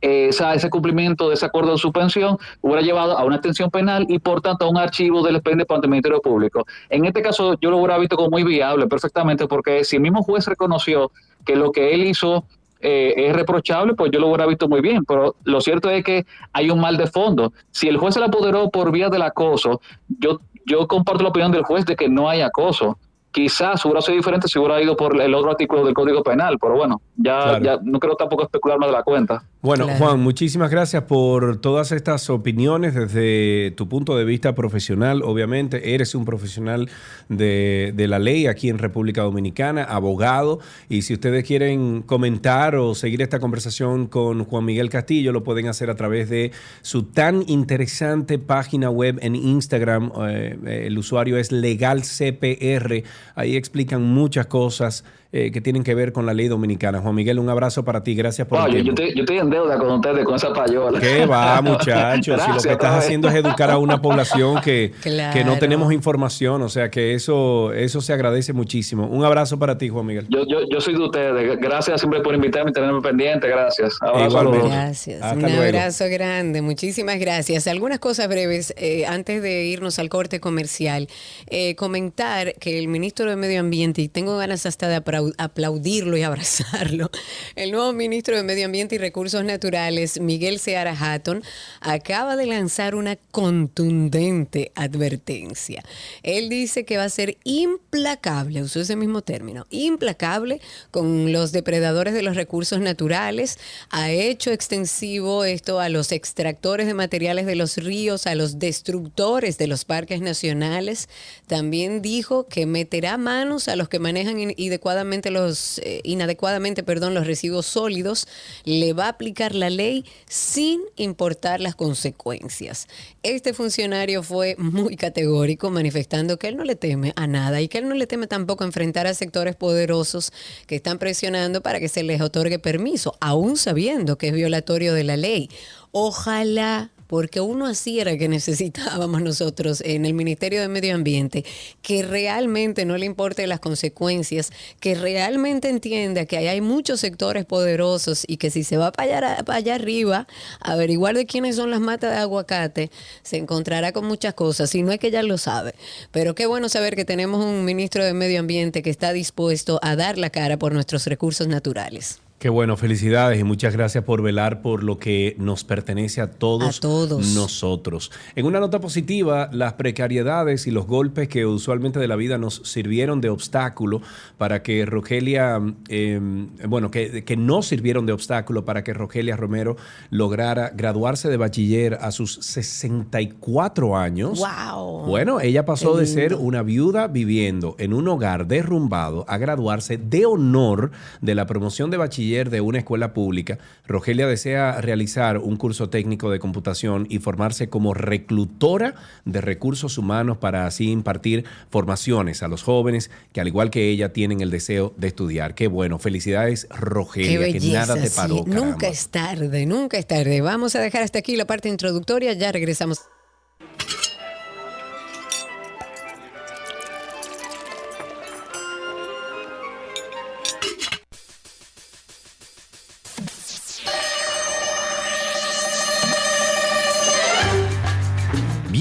eh, ese cumplimiento de ese acuerdo de suspensión hubiera llevado a una extensión penal y por tanto a un archivo del expediente para el Ministerio Público. En este caso yo lo hubiera visto como muy viable perfectamente porque si el mismo juez reconoció que lo que él hizo eh, es reprochable, pues yo lo hubiera visto muy bien, pero lo cierto es que hay un mal de fondo. Si el juez se la apoderó por vía del acoso, yo, yo comparto la opinión del juez de que no hay acoso quizás hubiera sido diferente si hubiera ido por el otro artículo del Código Penal, pero bueno, ya, ya no quiero tampoco especular más de la cuenta. Bueno, Juan, muchísimas gracias por todas estas opiniones desde tu punto de vista profesional. Obviamente, eres un profesional de, de la ley aquí en República Dominicana, abogado, y si ustedes quieren comentar o seguir esta conversación con Juan Miguel Castillo, lo pueden hacer a través de su tan interesante página web en Instagram. Eh, el usuario es legalcpr Ahí explican muchas cosas eh, que tienen que ver con la ley dominicana. Juan Miguel, un abrazo para ti. Gracias por Oye, yo, yo, estoy en deuda con ustedes, con esa payola. ¿Qué va, muchachos? si lo que estás haciendo es educar a una población que, que no tenemos información, o sea que eso, eso se agradece muchísimo. Un abrazo para ti, Juan Miguel. Yo, yo, yo soy de ustedes. Gracias siempre por invitarme y tenerme pendiente. Gracias. Igualmente. Gracias. un abrazo grande. Muchísimas gracias. Algunas cosas breves eh, antes de irnos al corte comercial. Eh, comentar que el ministro de Medio Ambiente, y tengo ganas hasta de aplaudirlo y abrazarlo. El nuevo ministro de Medio Ambiente y Recursos Naturales, Miguel Seara Hatton, acaba de lanzar una contundente advertencia. Él dice que va a ser implacable, usó ese mismo término, implacable con los depredadores de los recursos naturales. Ha hecho extensivo esto a los extractores de materiales de los ríos, a los destructores de los parques nacionales. También dijo que meterá manos a los que manejan inadecuadamente los eh, inadecuadamente, perdón, los residuos sólidos, le va a aplicar la ley sin importar las consecuencias. Este funcionario fue muy categórico manifestando que él no le teme a nada y que él no le teme tampoco enfrentar a sectores poderosos que están presionando para que se les otorgue permiso, aún sabiendo que es violatorio de la ley. Ojalá porque uno así era que necesitábamos nosotros en el Ministerio de Medio Ambiente, que realmente no le importe las consecuencias, que realmente entienda que hay muchos sectores poderosos y que si se va para allá, para allá arriba averiguar de quiénes son las matas de aguacate, se encontrará con muchas cosas, si no es que ya lo sabe. Pero qué bueno saber que tenemos un ministro de Medio Ambiente que está dispuesto a dar la cara por nuestros recursos naturales. Qué bueno, felicidades y muchas gracias por velar por lo que nos pertenece a todos, A todos. nosotros. En una nota positiva, las precariedades y los golpes que usualmente de la vida nos sirvieron de obstáculo para que Rogelia, eh, bueno, que, que no sirvieron de obstáculo para que Rogelia Romero lograra graduarse de bachiller a sus 64 años. ¡Wow! Bueno, ella pasó de ser una viuda viviendo en un hogar derrumbado a graduarse de honor de la promoción de bachiller de una escuela pública. Rogelia desea realizar un curso técnico de computación y formarse como reclutora de recursos humanos para así impartir formaciones a los jóvenes que al igual que ella tienen el deseo de estudiar. Qué bueno, felicidades Rogelia, que nada te sí. paró. Nunca es tarde, nunca es tarde. Vamos a dejar hasta aquí la parte introductoria, ya regresamos.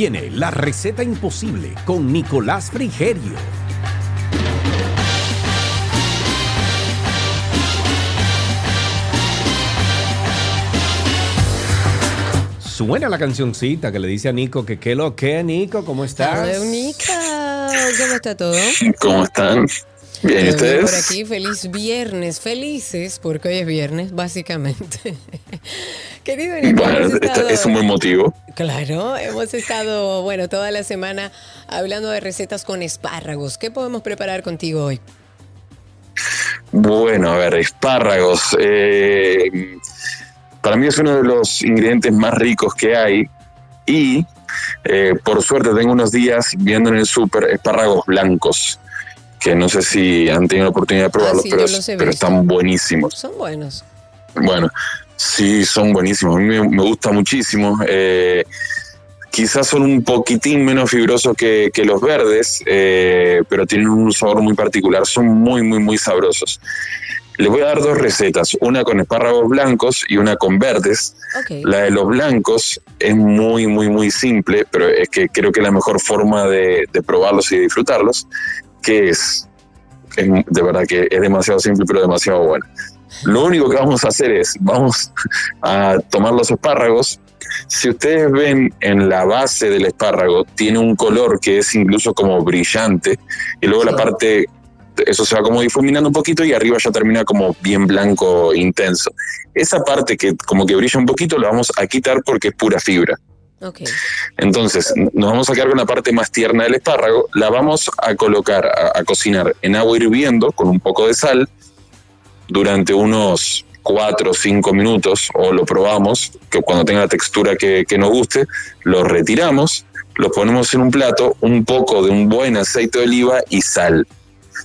Viene la receta imposible con Nicolás Frigerio. Suena la cancioncita que le dice a Nico que qué lo que, Nico, ¿cómo estás? Hello, Nica. ¿Cómo está todo? ¿Cómo están? Bien, ¿y ustedes? por aquí, feliz viernes, felices, porque hoy es viernes, básicamente. Querido Nico, Bueno, estado- es un buen motivo. Claro, hemos estado, bueno, toda la semana hablando de recetas con espárragos. ¿Qué podemos preparar contigo hoy? Bueno, a ver, espárragos. eh, para mí es uno de los ingredientes más ricos que hay. Y eh, por suerte tengo unos días viendo en el súper espárragos blancos. Que no sé si han tenido la oportunidad de probarlos, Ah, sí, pero, están buenísimos. Son buenos. Bueno, sí, son buenísimos. A mí me, me gusta muchísimo. Eh, quizás son un poquitín menos fibrosos que, que los verdes, eh, pero tienen un sabor muy particular. Son muy, muy, muy sabrosos. Les voy a dar dos recetas, una con espárragos blancos y una con verdes. La de los blancos es muy, muy, muy simple, pero es que creo que es la mejor forma de, de probarlos y de disfrutarlos, que es, es de verdad que es demasiado simple, pero demasiado bueno. Lo único que vamos a hacer es, vamos a tomar los espárragos. Si ustedes ven en la base del espárrago, tiene un color que es incluso como brillante, y luego la parte, eso se va como difuminando un poquito y arriba ya termina como bien blanco intenso. Esa parte que como que brilla un poquito la vamos a quitar porque es pura fibra. Entonces, nos vamos a quedar con la parte más tierna del espárrago, la vamos a colocar a, a cocinar en agua hirviendo con un poco de sal durante unos 4 o 5 minutos o lo probamos, que cuando tenga la textura que, que nos guste, lo retiramos, lo ponemos en un plato, un poco de un buen aceite de oliva y sal.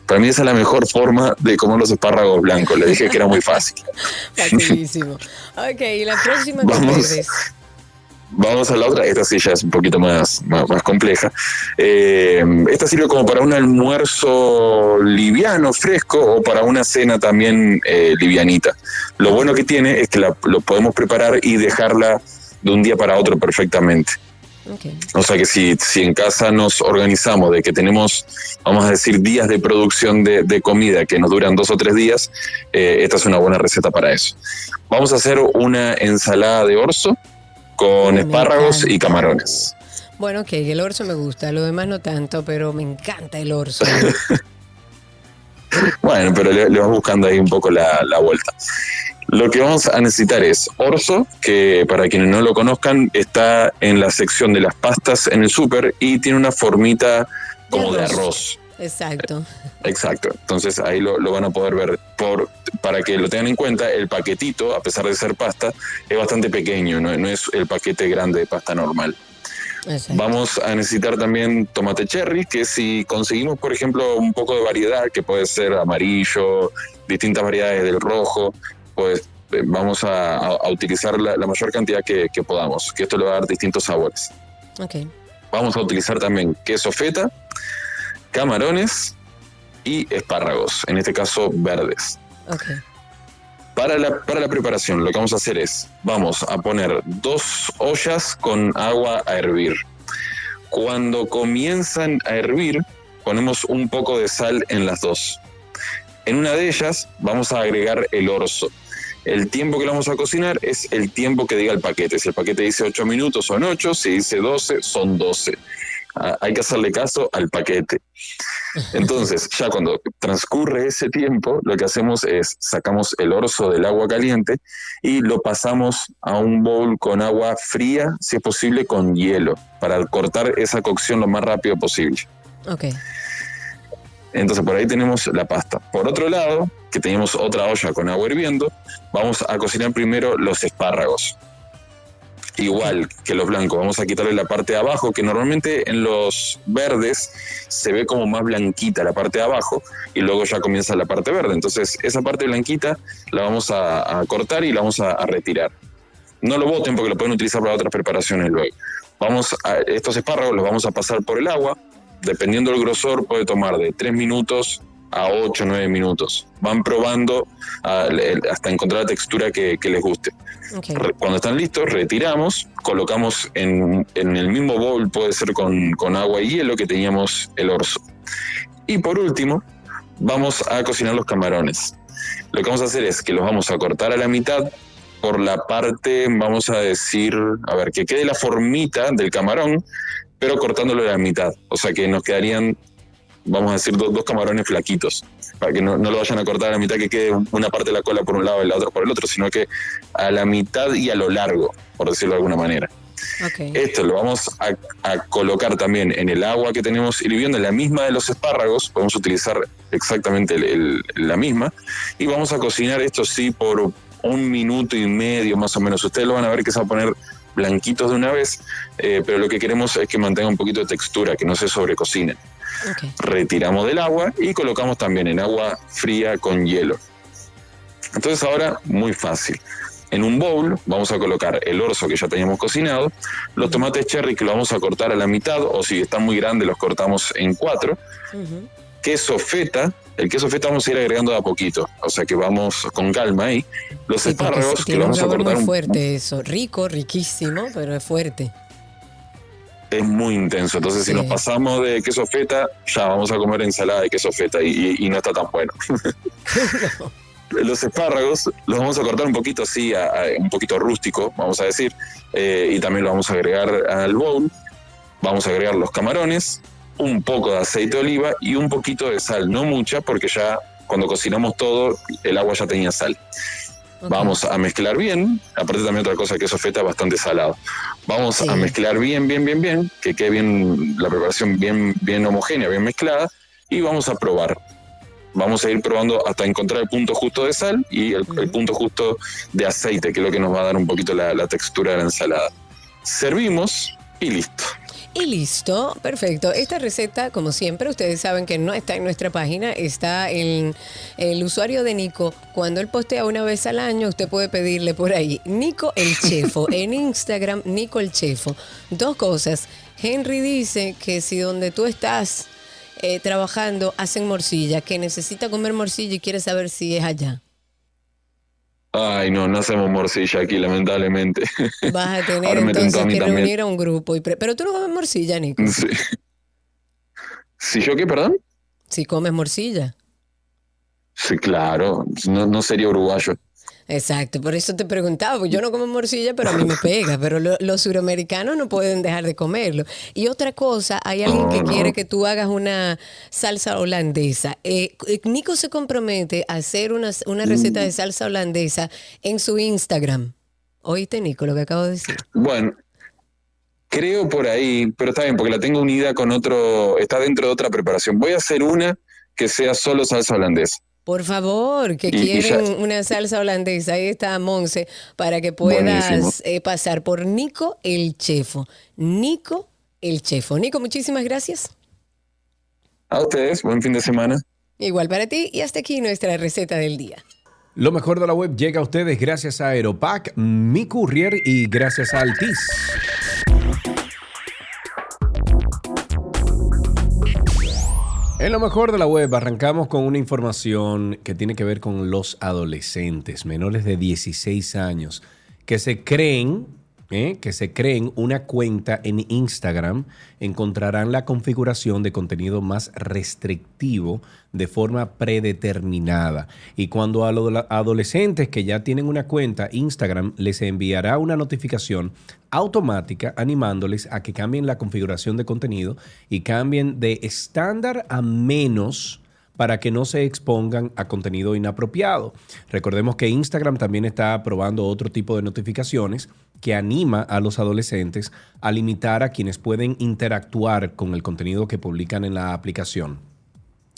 Para mí esa es la mejor forma de comer los espárragos blancos. Le dije que era muy fácil. Facilísimo. Ok, y la próxima Vamos. verdes. Vamos a la otra, esta sí ya es un poquito más, más, más compleja. Eh, esta sirve como para un almuerzo liviano, fresco, o para una cena también eh, livianita. Lo bueno que tiene es que la- lo podemos preparar y dejarla de un día para otro perfectamente. O sea que si, si en casa nos organizamos de que tenemos, vamos a decir, días de producción de, de comida que nos duran dos o tres días, eh, esta es una buena receta para eso. Vamos a hacer una ensalada de orzo con espárragos y camarones. Bueno, ok, el orzo me gusta, lo demás no tanto, pero me encanta el orzo. Bueno, pero le, le vas buscando ahí un poco la, la vuelta. Lo que vamos a necesitar es orzo, que para quienes no lo conozcan, está en la sección de las pastas en el súper y tiene una formita como de arroz. Exacto. Exacto. Entonces ahí lo, lo van a poder ver. Por, para que lo tengan en cuenta, el paquetito, a pesar de ser pasta, es bastante pequeño, no, no es el paquete grande de pasta normal. Exacto. Vamos a necesitar también tomate cherry, que si conseguimos, por ejemplo, un poco de variedad, que puede ser amarillo, distintas variedades del rojo, pues eh, vamos a, utilizar la, la mayor cantidad que, que podamos, que esto le va a dar distintos sabores. Ok. Vamos a utilizar también queso feta, camarones y espárragos, en este caso verdes. Para la, para la preparación, lo que vamos a hacer es, vamos a poner dos ollas con agua a hervir. Cuando comienzan a hervir, ponemos un poco de sal en las dos. En una de ellas vamos a agregar el orzo. El tiempo que lo vamos a cocinar es el tiempo que diga el paquete. Si el paquete dice 8 minutos, son 8. Si dice 12, son 12. Hay que hacerle caso al paquete. Entonces, ya cuando transcurre ese tiempo, lo que hacemos es sacamos el orzo del agua caliente y lo pasamos a un bowl con agua fría, si es posible con hielo, para cortar esa cocción lo más rápido posible. Ok. Entonces por ahí tenemos la pasta. Por otro lado, que tenemos otra olla con agua hirviendo, vamos a cocinar primero los espárragos igual que los blancos. Vamos a quitarle la parte de abajo, que normalmente en los verdes se ve como más blanquita la parte de abajo y luego ya comienza la parte verde. Entonces esa parte blanquita la vamos a, cortar y la vamos a, retirar. No lo boten porque lo pueden utilizar para otras preparaciones luego. Vamos a, estos espárragos los vamos a pasar por el agua. Dependiendo del grosor puede tomar de 3 minutos a 8 o 9 minutos. Van probando hasta encontrar la textura que les guste. Cuando están listos, retiramos, colocamos en, el mismo bowl, puede ser con, agua y hielo que teníamos el orzo. Y por último, vamos a cocinar los camarones. Lo que vamos a hacer es que los vamos a cortar a la mitad por la parte, vamos a decir, a ver, que quede la formita del camarón, pero cortándolo a la mitad. O sea que nos quedarían, vamos a decir, dos camarones flaquitos para que no, lo vayan a cortar a la mitad, que quede una parte de la cola por un lado y la otra por el otro, sino que a la mitad y a lo largo, por decirlo de alguna manera. Esto lo vamos a, colocar también en el agua que tenemos hirviendo, en la misma de los espárragos, podemos utilizar exactamente la misma, y vamos a cocinar esto sí por un minuto y medio más o menos. Ustedes lo van a ver que se va a poner blanquitos de una vez, eh, pero lo que queremos es que mantenga un poquito de textura, que no se sobrecocinen. Retiramos del agua y colocamos también en agua fría con hielo. Entonces ahora muy fácil. En un bowl vamos a colocar el orzo que ya teníamos cocinado, los tomates cherry que lo vamos a cortar a la mitad o si están muy grandes los cortamos en cuatro. Queso feta, el queso feta vamos a ir agregando de a poquito, o sea que vamos con calma ahí. Los espárragos que lo vamos a cortar muy fuerte eso, rico, riquísimo, pero es fuerte es muy intenso. Entonces, si nos pasamos de queso feta, ya vamos a comer ensalada de queso feta y, no está tan bueno. los espárragos los vamos a cortar un poquito así, un poquito rústico, vamos a decir, eh, y también lo vamos a agregar al bowl. Vamos a agregar los camarones, un poco de aceite de oliva y un poquito de sal, no mucha, porque ya cuando cocinamos todo, el agua ya tenía sal. Vamos a mezclar bien, aparte también otra cosa que eso feta bastante salado. Vamos a mezclar bien, bien, bien, bien, que quede bien la preparación bien, bien homogénea, bien mezclada, y vamos a probar. Vamos a ir probando hasta encontrar el punto justo de sal y el, punto justo de aceite, que es lo que nos va a dar un poquito la textura de la ensalada. Servimos y listo. Y listo, perfecto. Esta receta, como siempre, ustedes saben que no está en nuestra página, está en el usuario de Nico. Cuando él postea una vez al año, usted puede pedirle por ahí, Nico el Chefo, en Instagram, Nico el Chefo. Dos cosas. Henry dice que si donde tú estás eh, trabajando hacen morcilla, que necesita comer morcilla y quiere saber si es allá. Ay, no, no hacemos morcilla aquí, lamentablemente. Vas a tener entonces que reunir a un grupo. Y Pero tú no comes morcilla, Nico. Sí. ¿Si yo qué, perdón? Si comes morcilla. Sí, claro. No, no sería uruguayo. Exacto, por eso te preguntaba, porque yo no como morcilla, pero a mí me pega, pero los suramericanos no pueden dejar de comerlo. Y otra cosa, hay alguien que quiere que tú hagas una salsa holandesa. Eh, eh, Nico se compromete a hacer una, una receta de salsa holandesa en su Instagram. ¿Oíste, Nico, lo que acabo de decir? Bueno, creo por ahí, pero está bien, porque la tengo unida con otro, está dentro de otra preparación. Voy a hacer una que sea solo salsa holandesa. Por favor, que quieren una salsa holandesa. Ahí está Monse para que puedas eh, pasar por Nico el Chefo. Nico el Chefo. Nico, muchísimas gracias. A ustedes, buen fin de semana. Igual para ti y hasta aquí nuestra receta del día. Lo mejor de la web llega a ustedes gracias a Aeropack, Mi Courier y gracias a Altis. En lo mejor de la web arrancamos con una información que tiene que ver con los adolescentes menores de 16 años que se creen ¿eh? que se creen una cuenta en Instagram, encontrarán la configuración de contenido más restrictivo de forma predeterminada. Y cuando a los adolescentes que ya tienen una cuenta Instagram les enviará una notificación automática animándoles a que cambien la configuración de contenido y cambien de estándar a menos para que no se expongan a contenido inapropiado. Recordemos que Instagram también está probando otro tipo de notificaciones que anima a los adolescentes a limitar a quienes pueden interactuar con el contenido que publican en la aplicación.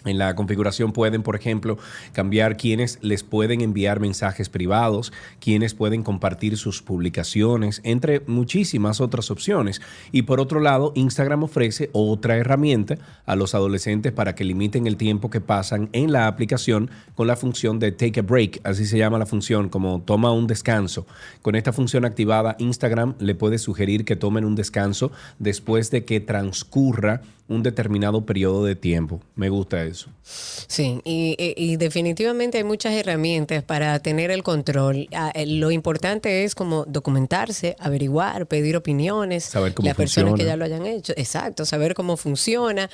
En la configuración pueden, por ejemplo, cambiar quienes les pueden enviar mensajes privados, quienes pueden compartir sus publicaciones, entre muchísimas otras opciones. Y por otro lado, Instagram ofrece otra herramienta a los adolescentes para que limiten el tiempo que pasan en la aplicación con la función de Take a Break, así se llama la función, como toma un descanso. Con esta función activada, Instagram le puede sugerir que tomen un descanso después de que transcurra un determinado periodo de tiempo. Me gusta eso. Sí, y, definitivamente hay muchas herramientas para tener el control. Ah, eh, lo importante es como documentarse, averiguar, pedir opiniones. Saber cómo Las personas que ya lo hayan hecho. Exacto, saber cómo funciona.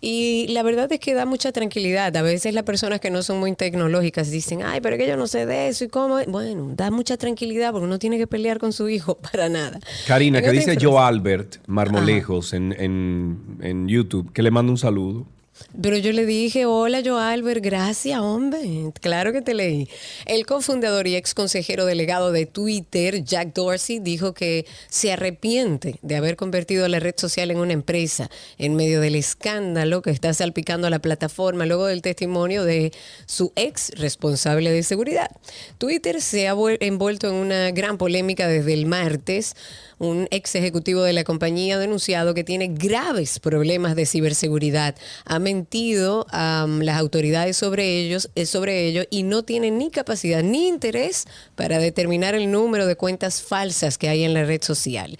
Y la verdad es que da mucha tranquilidad. A veces las personas que no son muy tecnológicas dicen, ay, pero que yo no sé de eso y cómo. Bueno, da mucha tranquilidad porque uno tiene que pelear con su hijo para nada. Karina, que dice Joe Albert Marmolejos en, en, en YouTube YouTube, que le mando un saludo. Pero yo le dije, hola yo Albert, gracias hombre, claro que te leí. El cofundador y ex consejero delegado de Twitter, Jack Dorsey, dijo que se arrepiente de haber convertido la red social en una empresa en medio del escándalo que está salpicando a la plataforma luego del testimonio de su ex responsable de seguridad. Twitter se ha envuelto en una gran polémica desde el martes un ex ejecutivo de la compañía ha denunciado que tiene graves problemas de ciberseguridad. Ha mentido a las autoridades sobre ellos, eh, sobre ello y no tiene ni capacidad ni interés para determinar el número de cuentas falsas que hay en la red social.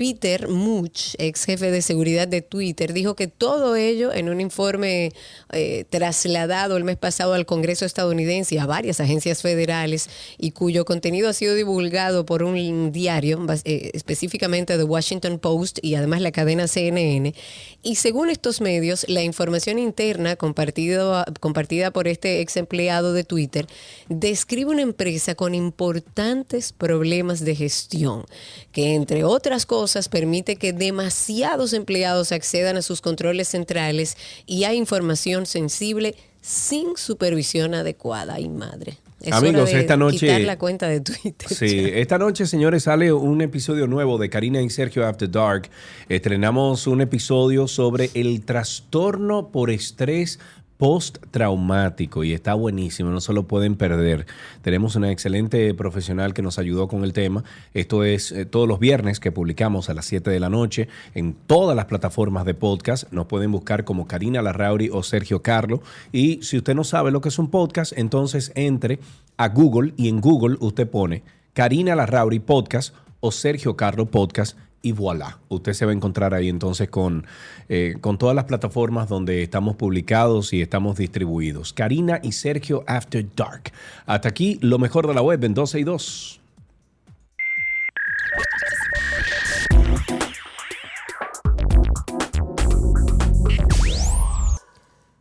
Peter Much, ex jefe de seguridad de Twitter, dijo que todo ello en un informe eh, trasladado el mes pasado al Congreso estadounidense y a varias agencias federales y cuyo contenido ha sido divulgado por un diario, eh, específicamente The Washington Post y además la cadena CNN. Y según estos medios, la información interna compartida por este ex empleado de Twitter describe una empresa con importantes problemas de gestión, que entre otras cosas permite que demasiados empleados accedan a sus controles centrales y a información sensible sin supervisión adecuada. y madre! Amigos, esta noche. Quitar la cuenta de Twitter. Sí, esta noche, señores, sale un episodio nuevo de Karina y Sergio After Dark. Estrenamos un episodio sobre el trastorno por estrés post-traumático y está buenísimo, no se lo pueden perder. Tenemos una excelente profesional que nos ayudó con el tema. Esto es eh, todos los viernes que publicamos a las 7 de la noche en todas las plataformas de podcast. Nos pueden buscar como Karina Larrauri o Sergio Carlo. Y si usted no sabe lo que es un podcast, entonces entre a Google y en Google usted pone Karina Larrauri Podcast o Sergio Carlo Podcast y voilà, usted se va a encontrar ahí entonces con, eh, con todas las plataformas donde estamos publicados y estamos distribuidos. Karina y Sergio After Dark. Hasta aquí lo mejor de la web en 12 y 2.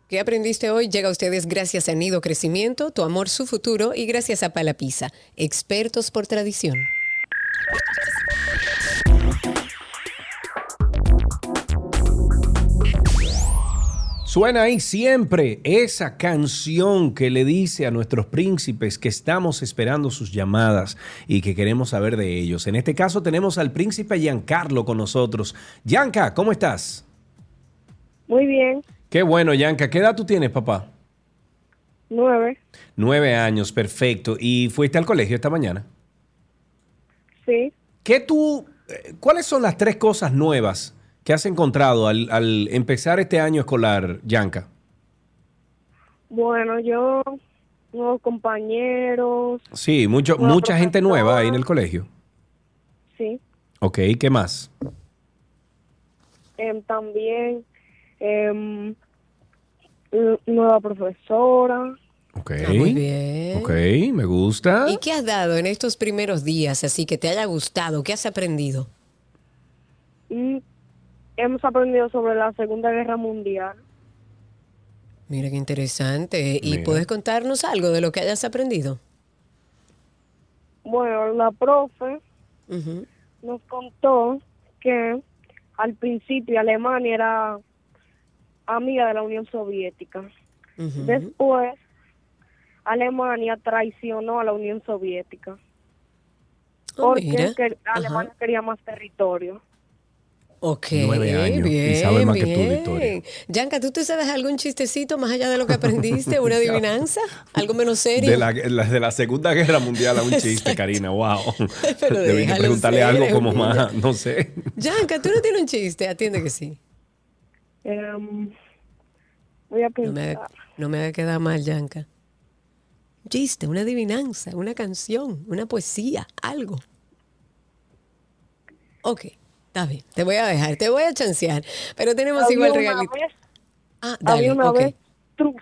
¿Qué aprendiste hoy? Llega a ustedes gracias a Nido Crecimiento, Tu Amor, Su Futuro y gracias a Palapisa, expertos por tradición. Suena ahí siempre esa canción que le dice a nuestros príncipes que estamos esperando sus llamadas y que queremos saber de ellos. En este caso tenemos al príncipe Giancarlo con nosotros. Gianca, ¿cómo estás? Muy bien. Qué bueno, Gianca. ¿Qué edad tú tienes, papá? Nueve. Nueve años, perfecto. ¿Y fuiste al colegio esta mañana? Sí. ¿Qué tú, eh, cuáles son las tres cosas nuevas ¿Qué has encontrado al, empezar este año escolar, Yanka? Bueno, yo, nuevos compañeros. Sí, mucho, mucha gente nueva ahí en el colegio. Sí. Ok, ¿qué más? Em, también em, nueva profesora. Ok. Ah, muy bien. Ok, me gusta. ¿Y qué has dado en estos primeros días así que te haya gustado? ¿Qué has aprendido? Mm, hemos aprendido sobre la Segunda Guerra Mundial. Mira qué interesante. ¿Y Mira. puedes contarnos algo de lo que hayas aprendido? Bueno, la profe nos contó que al principio Alemania era amiga de la Unión Soviética. Después, Alemania traicionó a la Unión Soviética Oh, mira. porque que- Alemania quería más territorio. Ok, Nueve años y bien, sabe más que tú de bien. historia. Yanka, ¿tú te sabes algún chistecito más allá de lo que aprendiste? ¿Una adivinanza? ¿Algo menos serio? De la, la- de la Segunda Guerra Mundial a un chiste, Karina, wow. Pero Debí preguntarle ser, algo como más, no sé. Yanka, ¿tú no tienes un chiste? Atiende que sí. Em, voy a No pensar. me, haga, no me haga quedar mal, Yanka. Un chiste, una adivinanza, una canción, una poesía, algo. Ok, está bien. Te voy a dejar, te voy a chancear. Pero tenemos Había igual una regalito. vez- Ah, dale, había una vez trus.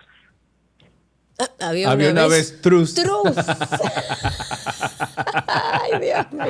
Ah, había, Había una vez trus. Trus. Ay, Dios mío.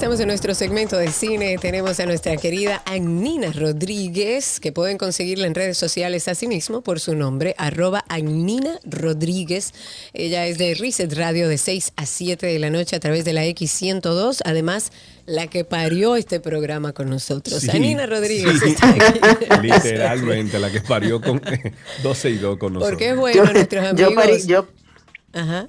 Estamos en nuestro segmento de cine. Tenemos a nuestra querida Agnina Rodríguez, que pueden conseguirla en redes sociales asimismo por su nombre, arroba Agnina Rodríguez. Ella es de Reset Radio de 6 a 7 de la noche a través de la X102. Además, la que parió este programa con nosotros. Sí, Agnina Rodríguez sí. está aquí. Literalmente, la que parió con 12 y 2 con nosotros. Porque es bueno, yo, nuestros amigos. yo parí, yo Ajá.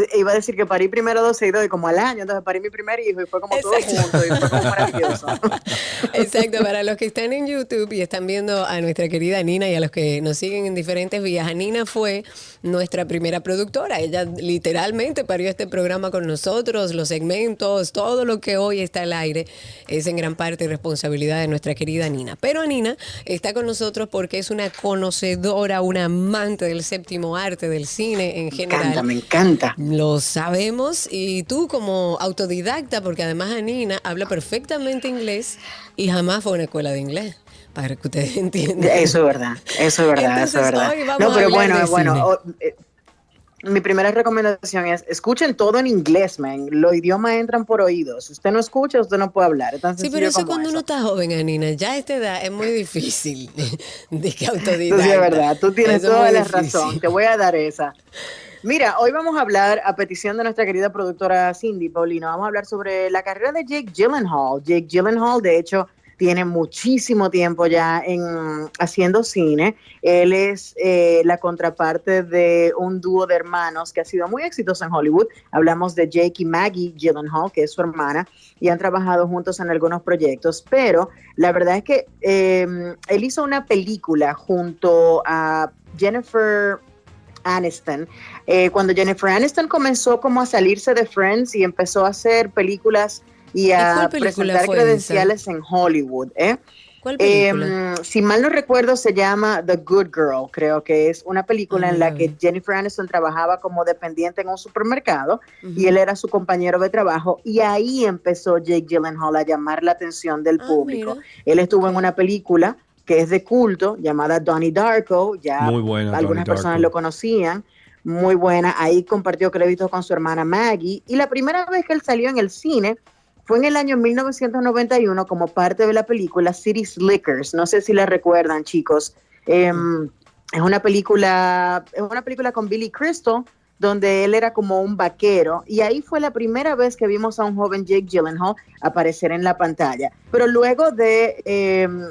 Eh, iba a decir que parí primero 12 y 2 y como al año, entonces parí mi primer hijo y fue como todo junto y fue como maravilloso. Exacto, para los que están en YouTube y están viendo a nuestra querida Nina y a los que nos siguen en diferentes vías, Nina fue nuestra primera productora. Ella literalmente parió este programa con nosotros, los segmentos, todo lo que hoy está al aire es en gran parte responsabilidad de nuestra querida Nina. Pero Nina está con nosotros porque es una conocedora, una amante del séptimo arte, del cine en Me general. encanta, me encanta. Lo sabemos y tú como autodidacta, porque además Anina habla perfectamente inglés y jamás fue a una escuela de inglés, para que ustedes entiendan. Eso es verdad, eso es verdad, eso es verdad. No, pero bueno, bueno, eh, mi primera recomendación es escuchen todo en inglés, man. Los idiomas entran por oídos. Si usted no escucha, usted no puede hablar. Es tan Sí, pero eso cuando eso. uno está joven, Anina, ya a esta edad es muy difícil de que autodidacta. sí, es verdad, tú tienes Eso toda la difícil. razón. Te voy a dar esa. Mira, hoy vamos a hablar, a petición de nuestra querida productora Cindy Paulino, vamos a hablar sobre la carrera de Jake Gyllenhaal. Jake Gyllenhaal, de hecho, tiene muchísimo tiempo ya en haciendo cine. Él es eh, la contraparte de un dúo de hermanos que ha sido muy exitoso en Hollywood. Hablamos de Jake y Maggie Gyllenhaal, que es su hermana, y han trabajado juntos en algunos proyectos. Pero la verdad es que eh, él hizo una película junto a Jennifer Aniston. Eh, cuando Jennifer Aniston comenzó como a salirse de Friends y empezó a hacer películas y a presentar credenciales en Hollywood. ¿eh? ¿Cuál película? Eh, si mal no recuerdo, se llama The Good Girl, creo que es una película Ah, en la que Jennifer Aniston trabajaba como dependiente en un supermercado y él era su compañero de trabajo y ahí empezó Jake Gyllenhaal a llamar la atención del Ah, público. mira. Él estuvo en una película que es de culto llamada Donnie Darko, ya Muy buena, algunas Donnie personas Darko. lo conocían, muy buena. Ahí compartió créditos con su hermana Maggie. Y la primera vez que él salió en el cine fue en el año 1991 como parte de la película City Slickers. No sé si la recuerdan, chicos. Em, es una película, es una película con Billy Crystal donde él era como un vaquero y ahí fue la primera vez que vimos a un joven Jake Gyllenhaal aparecer en la pantalla. Pero luego de em,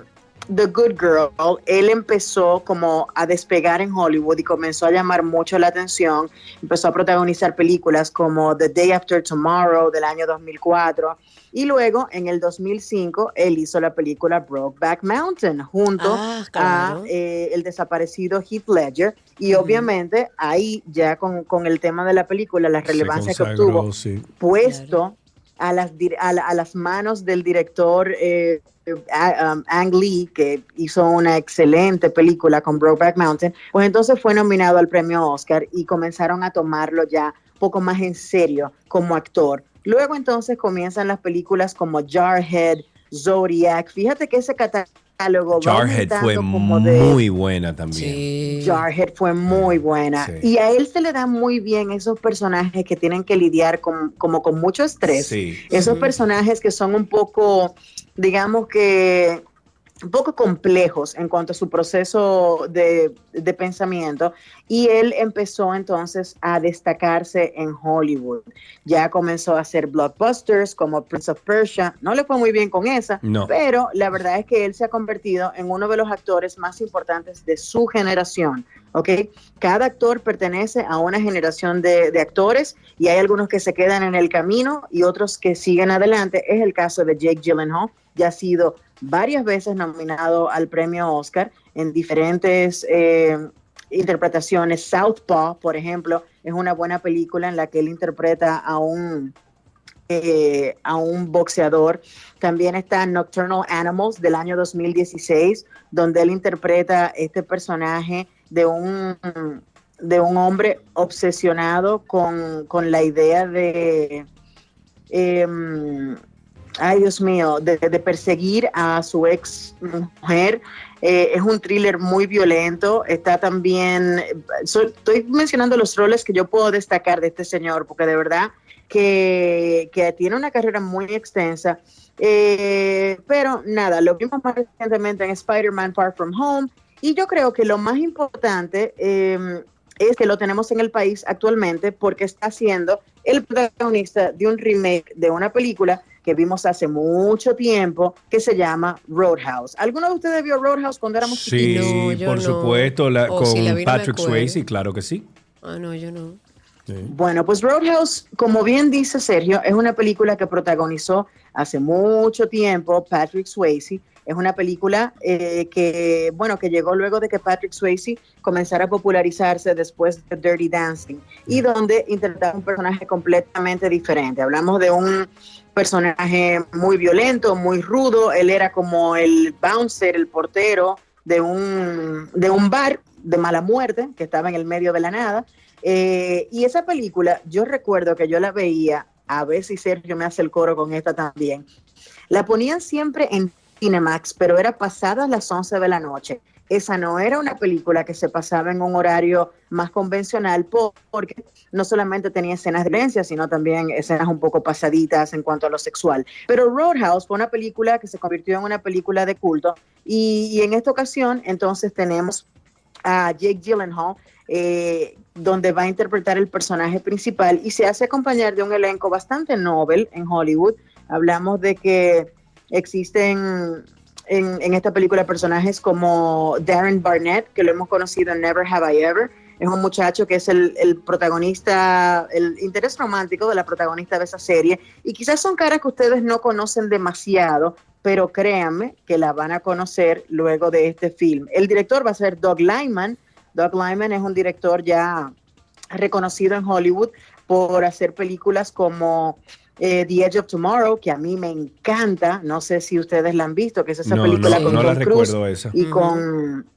The Good Girl, él empezó como a despegar en Hollywood y comenzó a llamar mucho la atención. Empezó a protagonizar películas como The Day After Tomorrow del año 2004 y luego en el 2005 él hizo la película Brokeback Mountain junto Ah, claro. a eh, el desaparecido Heath Ledger y obviamente ahí ya con, con el tema de la película, la relevancia que obtuvo, sí. puesto a, las, a, la- a las manos del director eh, um, Ang Lee, que hizo una excelente película con Brokeback Mountain, pues entonces fue nominado al premio Oscar y comenzaron a tomarlo ya un poco más en serio como actor. Luego entonces comienzan las películas como Jarhead, Zodiac. Fíjate que ese catálogo va Jarhead fue aumentando como de- muy buena también. Sí. Jarhead fue muy buena. Sí. Y a él se le dan muy bien esos personajes que tienen que lidiar con, como con mucho estrés. Sí. Esos personajes que son un poco, digamos que, un poco complejos en cuanto a su proceso de, de pensamiento. Y él empezó entonces a destacarse en Hollywood. Ya comenzó a hacer blockbusters como Prince of Persia. No le fue muy bien con esa, No. pero la verdad es que él se ha convertido en uno de los actores más importantes de su generación. ¿ok? Cada actor pertenece a una generación de, de actores y hay algunos que se quedan en el camino y otros que siguen adelante. Es el caso de Jake Gyllenhaal, ya ha sido varias veces nominado al premio Oscar en diferentes eh, interpretaciones. Southpaw, por ejemplo, es una buena película en la que él interpreta a un eh, a un boxeador. También está Nocturnal Animals del año 2016, donde él interpreta este personaje de un, de un hombre obsesionado con, con la idea de, em, ay Dios mío, de, perseguir a su ex mujer. Eh, es un thriller muy violento. Está también, estoy mencionando los roles que yo puedo destacar de este señor, porque de verdad que, que tiene una carrera muy extensa. Eh, pero nada, lo vimos más recientemente en Spider-Man Far From Home. Y yo creo que lo más importante eh, es que lo tenemos en el país actualmente porque está siendo el protagonista de un remake de una película que vimos hace mucho tiempo que se llama Roadhouse. ¿Alguno de ustedes vio Roadhouse cuando éramos Sí, chiquitos? No, yo por no. supuesto, la- O con si la vi, no me Patrick. Swayze, claro que sí. Ah, no, yo no. Sí. Bueno, pues Roadhouse, como bien dice Sergio, es una película que protagonizó hace mucho tiempo Patrick Swayze. Es una película eh, que, bueno, que llegó luego de que Patrick Swayze comenzara a popularizarse después de Dirty Dancing y donde interpretaba un personaje completamente diferente. Hablamos de un personaje muy violento, muy rudo. Él era como el bouncer, el portero de un, de un bar de mala muerte que estaba en el medio de la nada. Eh, y esa película, yo recuerdo que yo la veía, a ver si Sergio me hace el coro con esta también. La ponían siempre en Cinemax, pero era pasada las 11 de la noche. Esa no era una película que se pasaba en un horario más convencional po- porque no solamente tenía escenas de violencia, sino también escenas un poco pasaditas en cuanto a lo sexual. Pero Roadhouse fue una película que se convirtió en una película de culto y, y en esta ocasión entonces tenemos a Jake Gyllenhaal, eh, donde va a interpretar el personaje principal y se hace acompañar de un elenco bastante novel en Hollywood. Hablamos de que existen en, esta película personajes como Darren Barnett, que lo hemos conocido en Never Have I Ever. Es un muchacho que es el, el protagonista, el interés romántico de la protagonista de esa serie. Y quizás son caras que ustedes no conocen demasiado, pero créanme que la van a conocer luego de este film. El director va a ser Doug Lyman. Doug Lyman es un director ya reconocido en Hollywood por hacer películas como eh, The Edge of Tomorrow, que a mí me encanta. No sé si ustedes la han visto, que es esa No, película no, con no la Tom Cruise recuerdo esa. y con...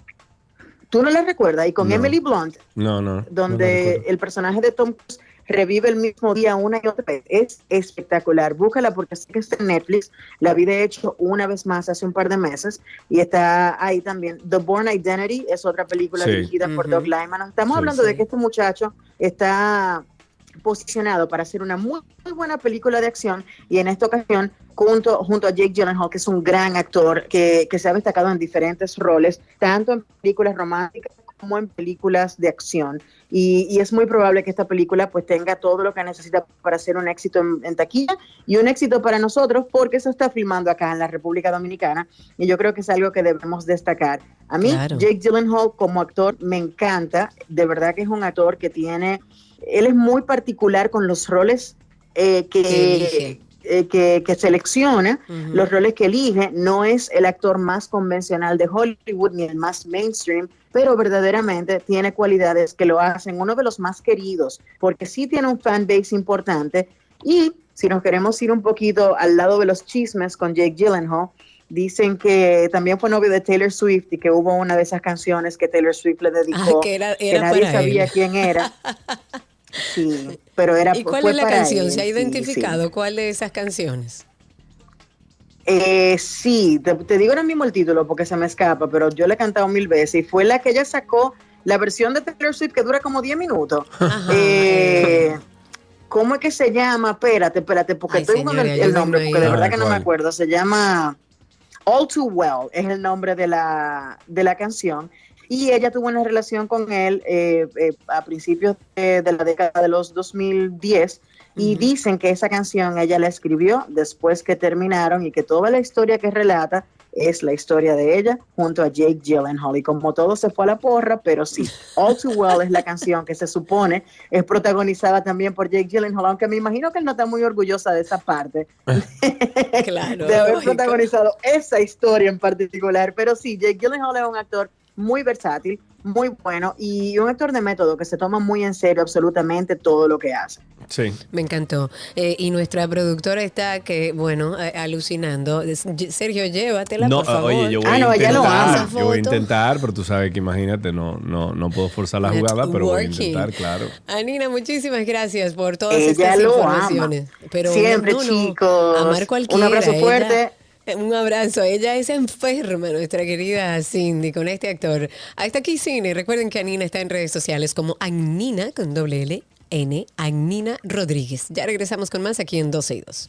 ¿Tú no la recuerdas? Y con No. Emily Blunt, No, no. donde el personaje de Tom Cruise revive el mismo día una y otra vez. Es espectacular. Búscala porque sé que está en Netflix. La vi de hecho una vez más hace un par de meses y está ahí también. The Born Identity es otra película Sí. dirigida por. Doug Lyman. Estamos Sí, hablando sí. de que este muchacho está posicionado para hacer una muy, muy buena película de acción y en esta ocasión junto, junto a Jake Gyllenhaal, que es un gran actor que, que se ha destacado en diferentes roles, tanto en películas románticas como en películas de acción. Y, es muy probable que esta película pues tenga todo lo que necesita para ser un éxito en, taquilla y un éxito para nosotros porque se está filmando acá en la República Dominicana y yo creo que es algo que debemos destacar. A mí Jake Gyllenhaal como actor me encanta, de verdad que es un actor que tiene, él es muy particular con los roles eh, que, eh, que, selecciona, los roles que elige, no es el actor más convencional de Hollywood ni el más mainstream, pero verdaderamente tiene cualidades que lo hacen uno de los más queridos, porque sí tiene un fan base importante. Y si nos queremos ir un poquito al lado de los chismes con Jake Gyllenhaal, dicen que también fue novio de Taylor Swift y que hubo una de esas canciones que Taylor Swift le dedicó, que, nadie sabía quién era. Sí, pero era ¿Y cuál es la canción? ¿Se ha identificado cuál de esas canciones? Eh, sí, te, digo ahora mismo el título porque se me escapa, pero yo le he cantado mil veces y fue la que ella sacó, la versión de Taylor Swift que dura como 10 minutos. Eh, ¿Cómo es que se llama? Espérate, espérate, porque estoy buscando el, nombre, porque de verdad que no me acuerdo. Se llama All Too Well, es el nombre de la, de la canción y ella tuvo una relación con él eh, eh, a principios de, la década de los 2010 y dicen que esa canción ella la escribió después que terminaron y que toda la historia que relata es la historia de ella junto a Jake Gyllenhaal. Y como todo se fue a la porra, pero sí, All Too Well es la canción que se supone es protagonizada también por Jake Gyllenhaal, aunque me imagino que él no está muy orgullosa de esa parte claro, de haber protagonizado esa historia en particular, pero sí, Jake Gyllenhaal es un actor muy versátil, muy bueno y un actor de método que se toma muy en serio absolutamente todo lo que hace. Sí. Me encantó. Eh, y nuestra productora está que, bueno, alucinando. Sergio, llévatela, por favor. Oye, yo voy ah, a intentar, Yo voy a intentar, pero tú sabes que imagínate, no, no, no puedo forzar la jugada, pero voy a intentar, claro. Anina, muchísimas gracias por todas estas informaciones. Pero Siempre, chicos. Amar cualquiera. Un abrazo fuerte. Un abrazo. Ella es enferma, nuestra querida Cindy, con este actor. Hasta aquí Cine. Recuerden que Anina está en redes sociales como Anina con doble L, N, Anina Rodríguez. Ya regresamos con más aquí en 12 y 2.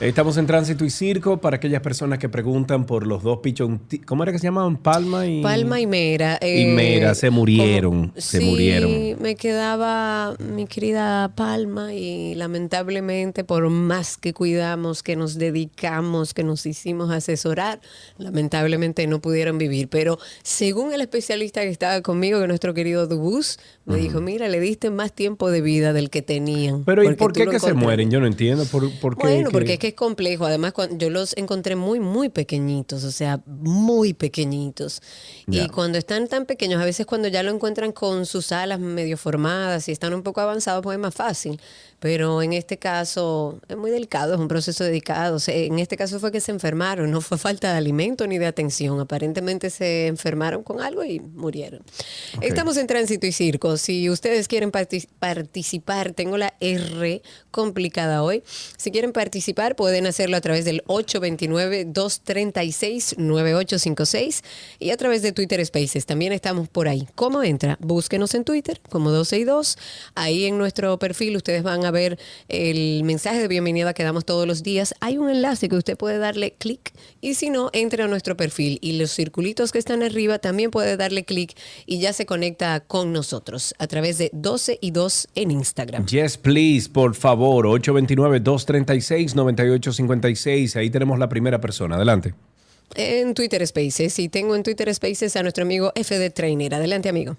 Estamos en tránsito y circo para aquellas personas que preguntan por los dos pichón. ¿Cómo era que se llamaban? Palma y. Palma y Mera. y Mera se murieron. se sí, murieron. Me quedaba mi querida Palma y lamentablemente, por más que cuidamos, que nos dedicamos, que nos hicimos asesorar, lamentablemente no pudieron vivir. Pero según el especialista que estaba conmigo, que nuestro querido Dubus, me dijo: Mira, le diste más tiempo de vida del que tenían. Pero ¿y por qué que se mueren? Yo no entiendo. ¿Por, por qué, bueno, porque es que es complejo. Además, yo los encontré muy, muy pequeñitos, o sea, muy pequeñitos. Y cuando están tan pequeños, a veces cuando ya lo encuentran con sus alas medio formadas y están un poco avanzados, pues es más fácil pero en este caso es muy delicado, es un proceso dedicado. en este caso fue que se enfermaron, no fue falta de alimento ni de atención, aparentemente se enfermaron con algo y murieron. Estamos en tránsito y circo, si ustedes quieren participar, tengo la R complicada hoy, si quieren participar pueden hacerlo a través del 829-236-9856 y a través de Twitter Spaces, también estamos por ahí. ¿Cómo entra? Búsquenos en Twitter como 262, ahí en nuestro perfil ustedes van a a ver el mensaje de bienvenida que damos todos los días, hay un enlace que usted puede darle clic y si no, entre a nuestro perfil y los circulitos que están arriba también puede darle clic y ya se conecta con nosotros a través de 12 y 2 en Instagram. Yes, please, por favor, 829-236-9856. Ahí tenemos la primera persona. Adelante. En Twitter Spaces y tengo en Twitter Spaces a nuestro amigo FD Trainer. Adelante, amigo.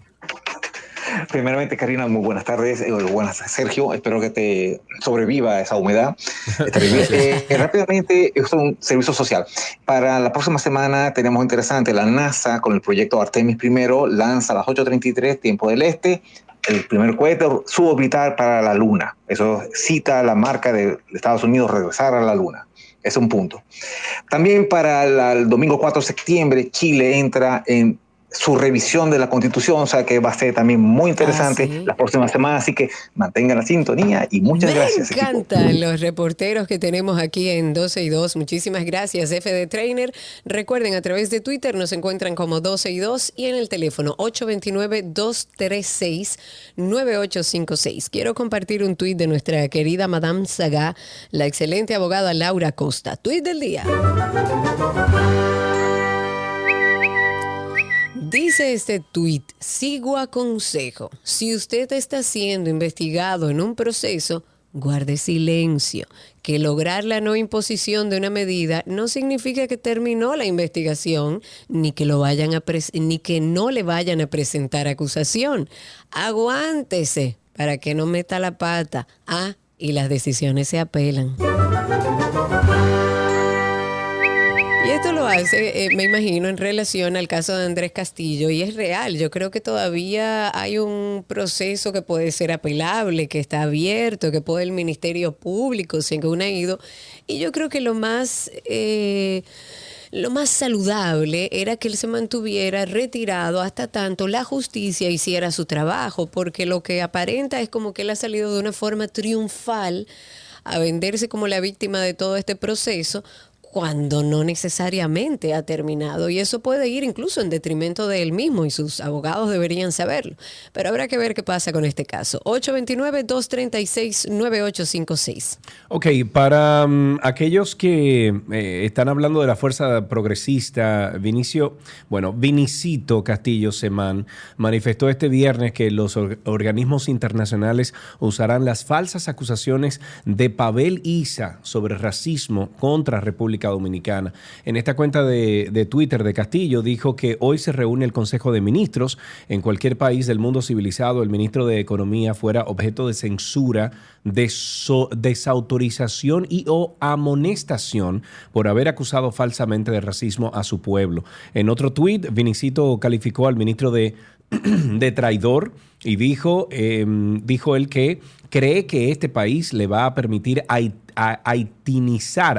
Primeramente, Karina, muy buenas tardes. Eh, buenas, Sergio. Espero que te sobreviva esa humedad. eh, rápidamente, esto es un servicio social. Para la próxima semana tenemos interesante, la NASA con el proyecto Artemis I lanza a las 8.33 tiempo del este el primer cohete suborbital para la Luna. Eso cita la marca de Estados Unidos regresar a la Luna. Es un punto. También para el domingo 4 de septiembre, Chile entra en su revisión de la constitución, o sea que va a ser también muy interesante Ah, sí. las próximas semanas, así que mantengan la sintonía y muchas Me gracias. equipo. encantan los reporteros que tenemos aquí en 12 y 2. Muchísimas gracias, FD Trainer. Recuerden, a través de Twitter nos encuentran como 12 y 2 y en el teléfono 829-236-9856. Quiero compartir un tuit de nuestra querida Madame Saga, la excelente abogada Laura Costa. Tuit del día. Dice este tuit, sigo a consejo. Si usted está siendo investigado en un proceso, guarde silencio. Que lograr la no imposición de una medida no significa que terminó la investigación, ni que, lo vayan ni que no le vayan a presentar acusación. Aguántese para que no meta la pata. Ah, y las decisiones se apelan. Y esto lo hace, eh, me imagino, en relación al caso de Andrés Castillo, y es real. Yo creo que todavía hay un proceso que puede ser apelable, que está abierto, que puede el Ministerio Público, según ha ido. Y yo creo que lo más... eh, lo más saludable era que él se mantuviera retirado hasta tanto la justicia hiciera su trabajo, porque lo que aparenta es como que él ha salido de una forma triunfal a venderse como la víctima de todo este proceso cuando no necesariamente ha terminado. Y eso puede ir incluso en detrimento de él mismo y sus abogados deberían saberlo. Pero habrá que ver qué pasa con este caso. 829-236-9856. Ok, para mm, aquellos que eh, están hablando de la fuerza progresista, Vinicio, bueno, Vinicito Castillo Semán manifestó este viernes que los or- organismos internacionales usarán las falsas acusaciones de Pavel Isa sobre racismo contra República Dominicana. En esta cuenta de, Twitter de Castillo dijo que hoy se reúne el Consejo de Ministros. En cualquier país del mundo civilizado, el ministro de Economía fuera objeto de censura, deso- desautorización y o amonestación por haber acusado falsamente de racismo a su pueblo. En otro tuit, Vinicito calificó al ministro de traidor y dijo, eh, dijo él que cree que este país le va a permitir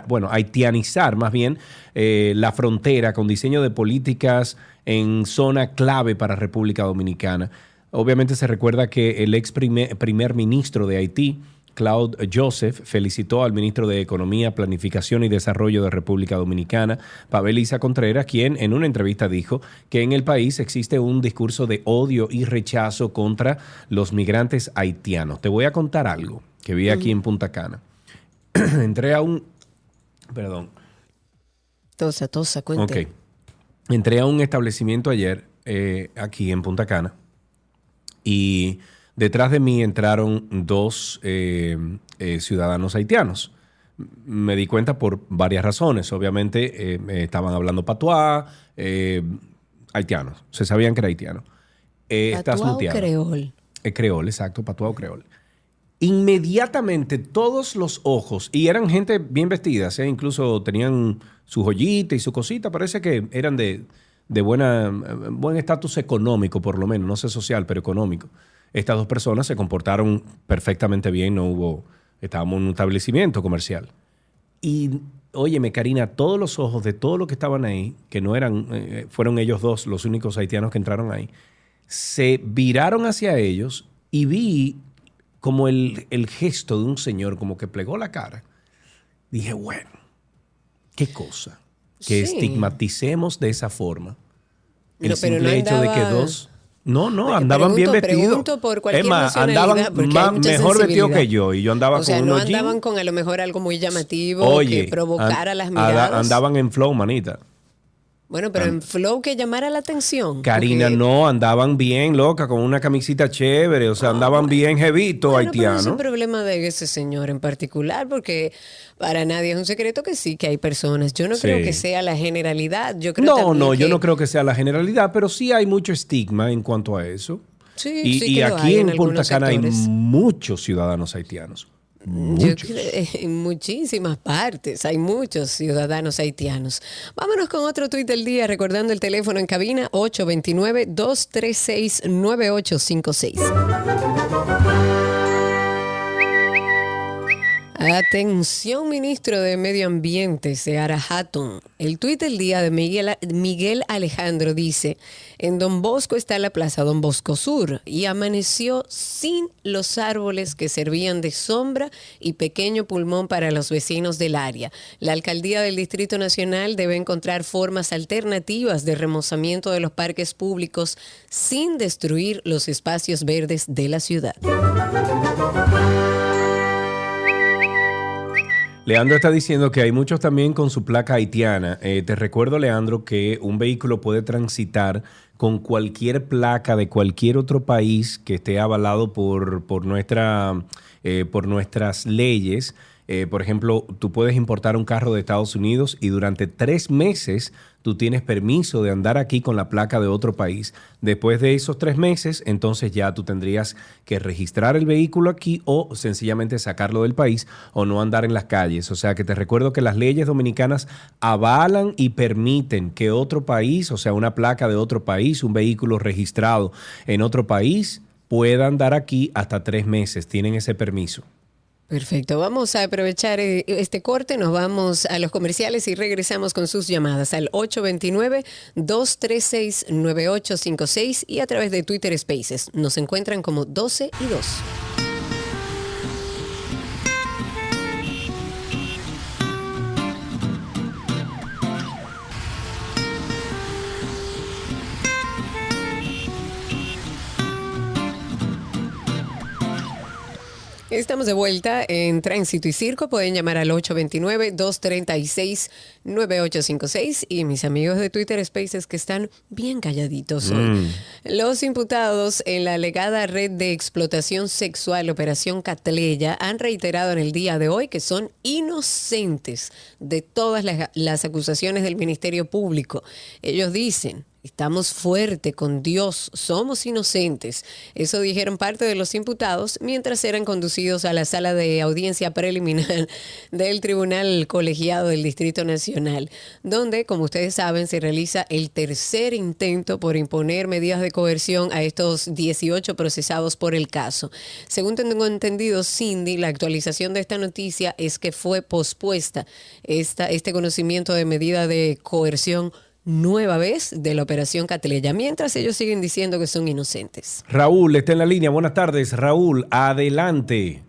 bueno, haitianizar más bien eh, la frontera con diseño de políticas en zona clave para República Dominicana. Obviamente se recuerda que el ex primer, primer ministro de Haití, Claude Joseph, felicitó al ministro de Economía, Planificación y Desarrollo de República Dominicana, Pavel Isa Contreras, quien en una entrevista dijo que en el país existe un discurso de odio y rechazo contra los migrantes haitianos. Te voy a contar algo que vi aquí en Punta Cana. Entré a un... Perdón. Tosa, tosa, cuente. Ok. Entré a un establecimiento ayer eh, aquí en Punta Cana y detrás de mí entraron dos eh, eh, ciudadanos haitianos. Me di cuenta por varias razones. Obviamente eh, estaban hablando patuá, haitianos. Se sabían que era haitiano. Estás o creol. Creol, exacto, patuá o creol. Inmediatamente todos los ojos, y eran gente bien vestida, incluso tenían su joyita y su cosita, parece que eran de, de buena, buen estatus económico, por lo menos, no sé social, pero económico. Estas dos personas se comportaron perfectamente bien, no hubo, estábamos en un establecimiento comercial. Y óyeme, Karina, todos los ojos de todos los que estaban ahí, que no eran, eh, fueron ellos dos los únicos haitianos que entraron ahí, se viraron hacia ellos y vi como el, el gesto de un señor, como que plegó la cara. Dije, bueno, qué cosa. Que Sí. estigmaticemos de esa forma. El No, pero simple no hecho de que dos. No, no, andaban bien pregunto- vestidos. pregunto por cualquier es más, andaban más- mejor vestidos que yo. Y yo andaba O sea, con no unos jeans. andaban con a lo mejor algo muy llamativo Oye, que provocara an- las ada- miradas. andaban en flow, manita. Bueno, pero en flow que llamara la atención. Karina, porque- no, andaban bien, loca, con una camisita chévere, o sea, andaban bien jevito, Bueno, pero ese es haitiano. el problema de ese señor en particular, porque para nadie es un secreto que sí que hay personas. Yo no Sí. creo que sea la generalidad. Yo creo No, no, yo no creo que sea la generalidad, pero sí hay mucho estigma en cuanto a eso. Sí, y sí y que aquí hay en, en Punta Cana hay muchos ciudadanos haitianos. Yo creo- en muchísimas partes hay muchos ciudadanos haitianos. Vámonos con otro tuit del día, recordando el teléfono en cabina 829-236-9856. Atención, ministro de Medio Ambiente, Seara Hatton. El tuit del día de Miguel, Miguel Alejandro dice, en Don Bosco está la plaza Don Bosco Sur y amaneció sin los árboles que servían de sombra y pequeño pulmón para los vecinos del área. La alcaldía del Distrito Nacional debe encontrar formas alternativas de remozamiento de los parques públicos sin destruir los espacios verdes de la ciudad. Leandro está diciendo que hay muchos también con su placa haitiana. Eh, te recuerdo, Leandro, que un vehículo puede transitar con cualquier placa de cualquier otro país que esté avalado por, por, nuestra, eh, por nuestras leyes. Eh, por ejemplo, tú puedes importar un carro de Estados Unidos y durante tres meses tú tienes permiso de andar aquí con la placa de otro país. Después de esos tres meses, entonces ya tú tendrías que registrar el vehículo aquí o sencillamente sacarlo del país o no andar en las calles. O sea que te recuerdo que las leyes dominicanas avalan y permiten que otro país, o sea, una placa de otro país, un vehículo registrado en otro país, pueda andar aquí hasta tres meses. Tienen ese permiso. Perfecto, vamos a aprovechar eh, este corte, nos vamos a los comerciales y regresamos con sus llamadas al 829-236-9856 y a través de Twitter Spaces. Nos encuentran como 12 y 2. Estamos de vuelta en Tránsito y Circo. Pueden llamar al 829-236-9856 y mis amigos de Twitter Spaces que están bien calladitos hoy. Mm. Los imputados en la alegada red de explotación sexual Operación Catleya han reiterado en el día de hoy que son inocentes de todas las, las acusaciones del Ministerio Público. Ellos dicen Estamos fuerte con Dios, somos inocentes. Eso dijeron parte de los imputados mientras eran conducidos a la sala de audiencia preliminar del Tribunal Colegiado del Distrito Nacional, donde, como ustedes saben, se realiza el tercer intento por imponer medidas de coerción a estos 18 procesados por el caso. Según tengo entendido, Cindy, la actualización de esta noticia es que fue pospuesta esta, este conocimiento de medida de coerción nueva vez de la operación Catleya, mientras ellos siguen diciendo que son inocentes. Raúl está en la línea. Buenas tardes, Raúl. Adelante.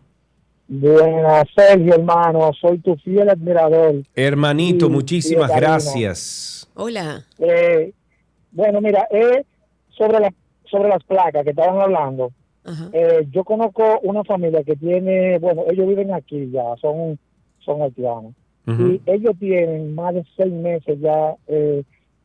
Buenas, Sergio, hermano. Soy tu fiel admirador. Hermanito, Sí, muchísimas gracias. Hola. Eh, bueno, mira, eh, sobre, la, sobre las placas que estaban hablando, eh, yo conozco una familia que tiene, bueno, ellos viven aquí ya, son, son haitianos. Y ellos tienen más de seis meses ya eh,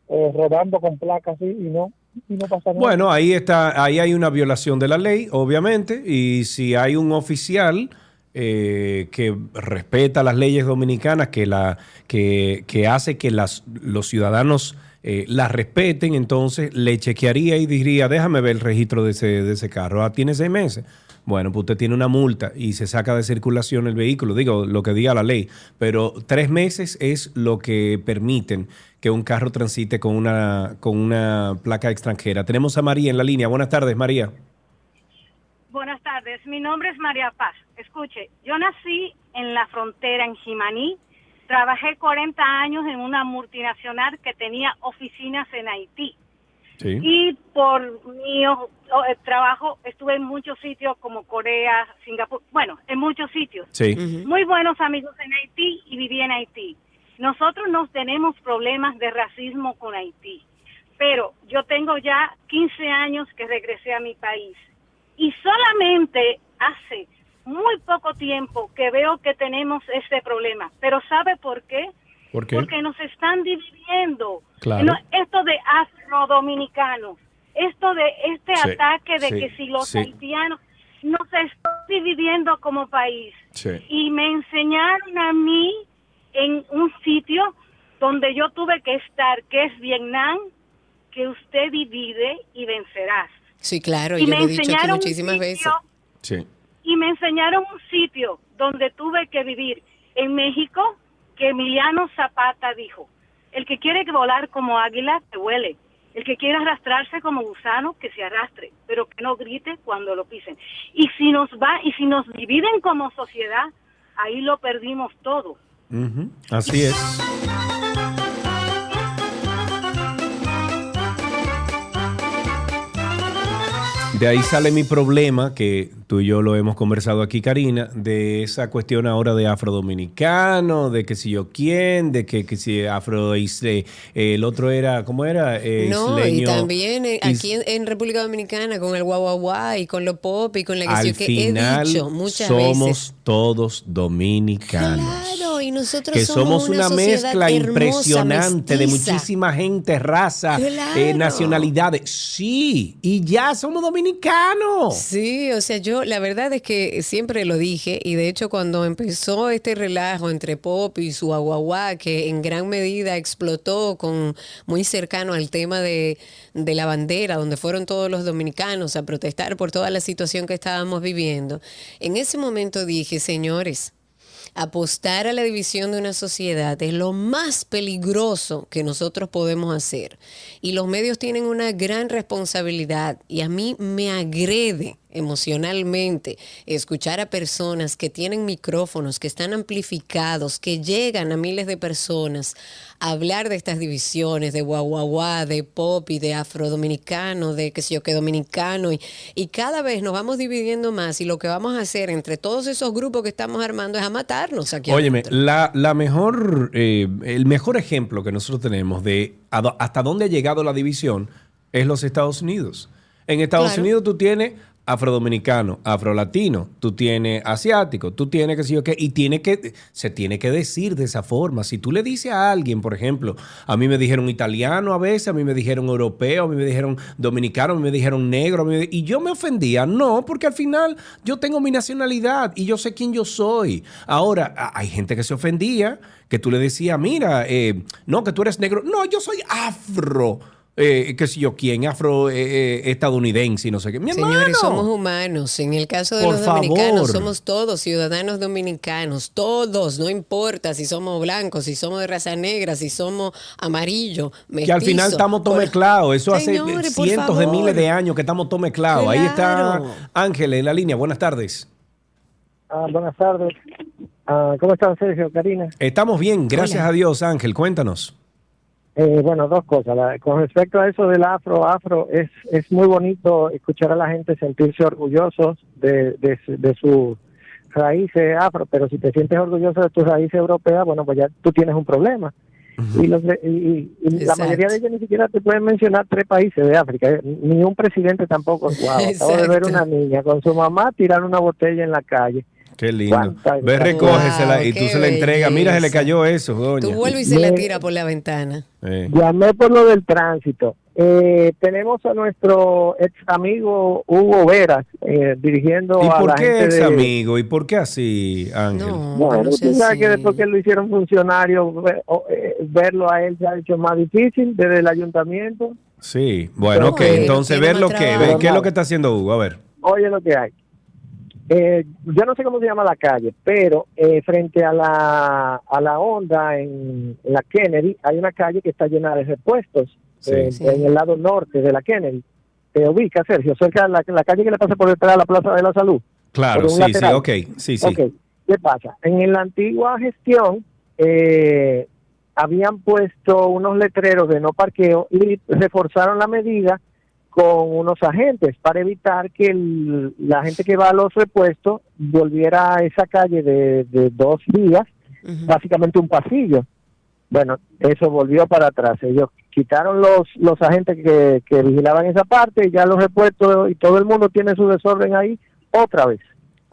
eh, rodando con placas y no, y no pasa nada. Bueno, ahí está, ahí hay una violación de la ley, obviamente, y si hay un oficial eh, que respeta las leyes dominicanas, que la, que, que hace que las, los ciudadanos eh, las respeten, entonces le chequearía y diría, déjame ver el registro de ese, de ese carro. Ah, tiene seis meses. Bueno, pues usted tiene una multa y se saca de circulación el vehículo, digo, lo que diga la ley, pero tres meses es lo que permiten que un carro transite con una, con una placa extranjera. Tenemos a María en la línea. Buenas tardes, María. Buenas tardes, mi nombre es María Paz. Escuche, yo nací en la frontera, en Jimaní. Trabajé 40 años en una multinacional que tenía oficinas en Haití. Sí. Y por mi eh, trabajo estuve en muchos sitios como Corea, Singapur, bueno, en muchos sitios. Sí. Muy buenos amigos en Haití y viví en Haití. Nosotros no tenemos problemas de racismo con Haití, pero yo tengo ya 15 años que regresé a mi país y solamente hace muy poco tiempo que veo que tenemos este problema. Pero ¿sabe por qué? ¿Por qué? Porque nos están dividiendo. Claro. No, esto de afrodominicanos, esto de este Sí, ataque de sí, que si los sí. haitianos nos están dividiendo como país. Sí. Y me enseñaron a mí en un sitio donde yo tuve que estar, que es Vietnam, que usted divide y vencerás. Sí, claro, Y yo me lo he dicho aquí enseñaron un muchísimas veces. Sí. y me enseñaron un sitio donde tuve que vivir en México que Emiliano Zapata dijo, el que quiere volar como águila, que huele. El que quiere arrastrarse como gusano, que se arrastre, pero que no grite cuando lo pisen. Y si nos va, y si nos dividen como sociedad, ahí lo perdimos todo. Así es. De ahí sale mi problema, que tú y yo lo hemos conversado aquí, Karina, de esa cuestión ahora de afrodominicano, de que si yo quién, de que, que si afro isle- el otro era, ¿cómo era? Eh, No, y también eh, aquí en, en República Dominicana con el guau y con lo pop y con la que, sí, que final he dicho muchas somos veces. todos dominicanos. Claro, y nosotros que somos una, sociedad mezcla hermosa, impresionante de muchísima gente, raza, eh, Claro. nacionalidades. Sí, y ya somos dominicanos. Sí, o sea, yo la verdad es que siempre lo dije y de hecho cuando empezó este relajo entre Pop y su aguaguá, que en gran medida explotó con muy cercano al tema de, de la bandera, donde fueron todos los dominicanos a protestar por toda la situación que estábamos viviendo, en ese momento dije, señores, apostar a la división de una sociedad es lo más peligroso que nosotros podemos hacer. Y los medios tienen una gran responsabilidad y a mí me agrede emocionalmente escuchar a personas que tienen micrófonos, que están amplificados, que llegan a miles de personas a hablar de estas divisiones, de guaguaguá, de pop y de afrodominicano, de que sé yo que dominicano y, y cada vez nos vamos dividiendo más y lo que vamos a hacer entre todos esos grupos que estamos armando es a matarnos aquí. Óyeme, la, la mejor, eh, el mejor ejemplo que nosotros tenemos de hasta dónde ha llegado la división es los Estados Unidos. En Estados Claro. Unidos tú tienes afrodominicano, afrolatino, tú tienes asiático, tú tienes que sé yo qué, y tiene que, se tiene que decir de esa forma. Si tú le dices a alguien, por ejemplo, a mí me dijeron italiano a veces, a mí me dijeron europeo, a mí me dijeron dominicano, a mí me dijeron negro, me- y yo me ofendía. No, porque al final yo tengo mi nacionalidad y yo sé quién yo soy. Ahora, hay gente que se ofendía, que tú le decías, mira, eh, no, que tú eres negro. No, yo soy afro. Eh, qué sé yo, quién, afro eh, eh, estadounidense y no sé qué. Mi Señores, hermano. somos humanos. En el caso de Por los dominicanos, favor. somos todos ciudadanos dominicanos. Todos, no importa si somos blancos, si somos de raza negra, si somos amarillo, Que al final mestizo. estamos todo Por- mezclados. Eso Señores, hace cientos de miles de años que estamos todo mezclados. Ahí está. Ángel en la línea. Buenas tardes. Ah, buenas tardes. Ah, ¿Cómo están, Sergio, Karina? Estamos bien, gracias Hola. a Dios, Ángel. Cuéntanos. Eh, bueno, dos cosas. La- con respecto a eso del afro, afro, es, es muy bonito escuchar a la gente sentirse orgullosos de, de, de sus raíces afro, pero si te sientes orgulloso de tus raíces europeas, bueno, pues ya tú tienes un problema. Y, los y- y- y la mayoría de ellos ni siquiera te pueden mencionar tres países de África, eh, ni un presidente tampoco. Wow, acabo de ver una niña con su mamá tirar una botella en la calle. Qué lindo. Ve, recógesela y tú se la entregas. Mira, se le cayó eso, doña. Tú vuelves y se la Me- tira por la ventana. Eh. Llamé por lo del tránsito. Eh, tenemos a nuestro ex amigo Hugo Veras eh, dirigiendo ¿Y a por la qué gente ex de... amigo? ¿Y por qué así, Ángel? No, Bueno, no sé sabes que después que lo hicieron funcionario, eh, verlo a él se ha hecho más difícil desde el ayuntamiento. Sí, bueno, ok. Bueno, Entonces, ver lo que, qué es lo que está haciendo Hugo. A ver. Oye lo que hay. Eh, yo no sé cómo se llama la calle, pero eh, frente a la, a la onda en, en la Kennedy hay una calle que está llena de repuestos Sí. eh, Sí. en el lado norte de la Kennedy. Te ubica, Sergio, cerca de la, la calle que le pasa por detrás de la Plaza de la Salud. Claro, sí, sí, lateral. ok. Sí, sí. ¿qué pasa? En la antigua gestión eh, habían puesto unos letreros de no parqueo y reforzaron la medida con unos agentes para evitar que el- la gente que va a los repuestos volviera a esa calle de, de dos vías, Ujú. básicamente un pasillo. Bueno, eso volvió para atrás. Ellos quitaron los, los agentes que, que vigilaban esa parte y ya los repuestos y todo el mundo tiene su desorden ahí otra vez.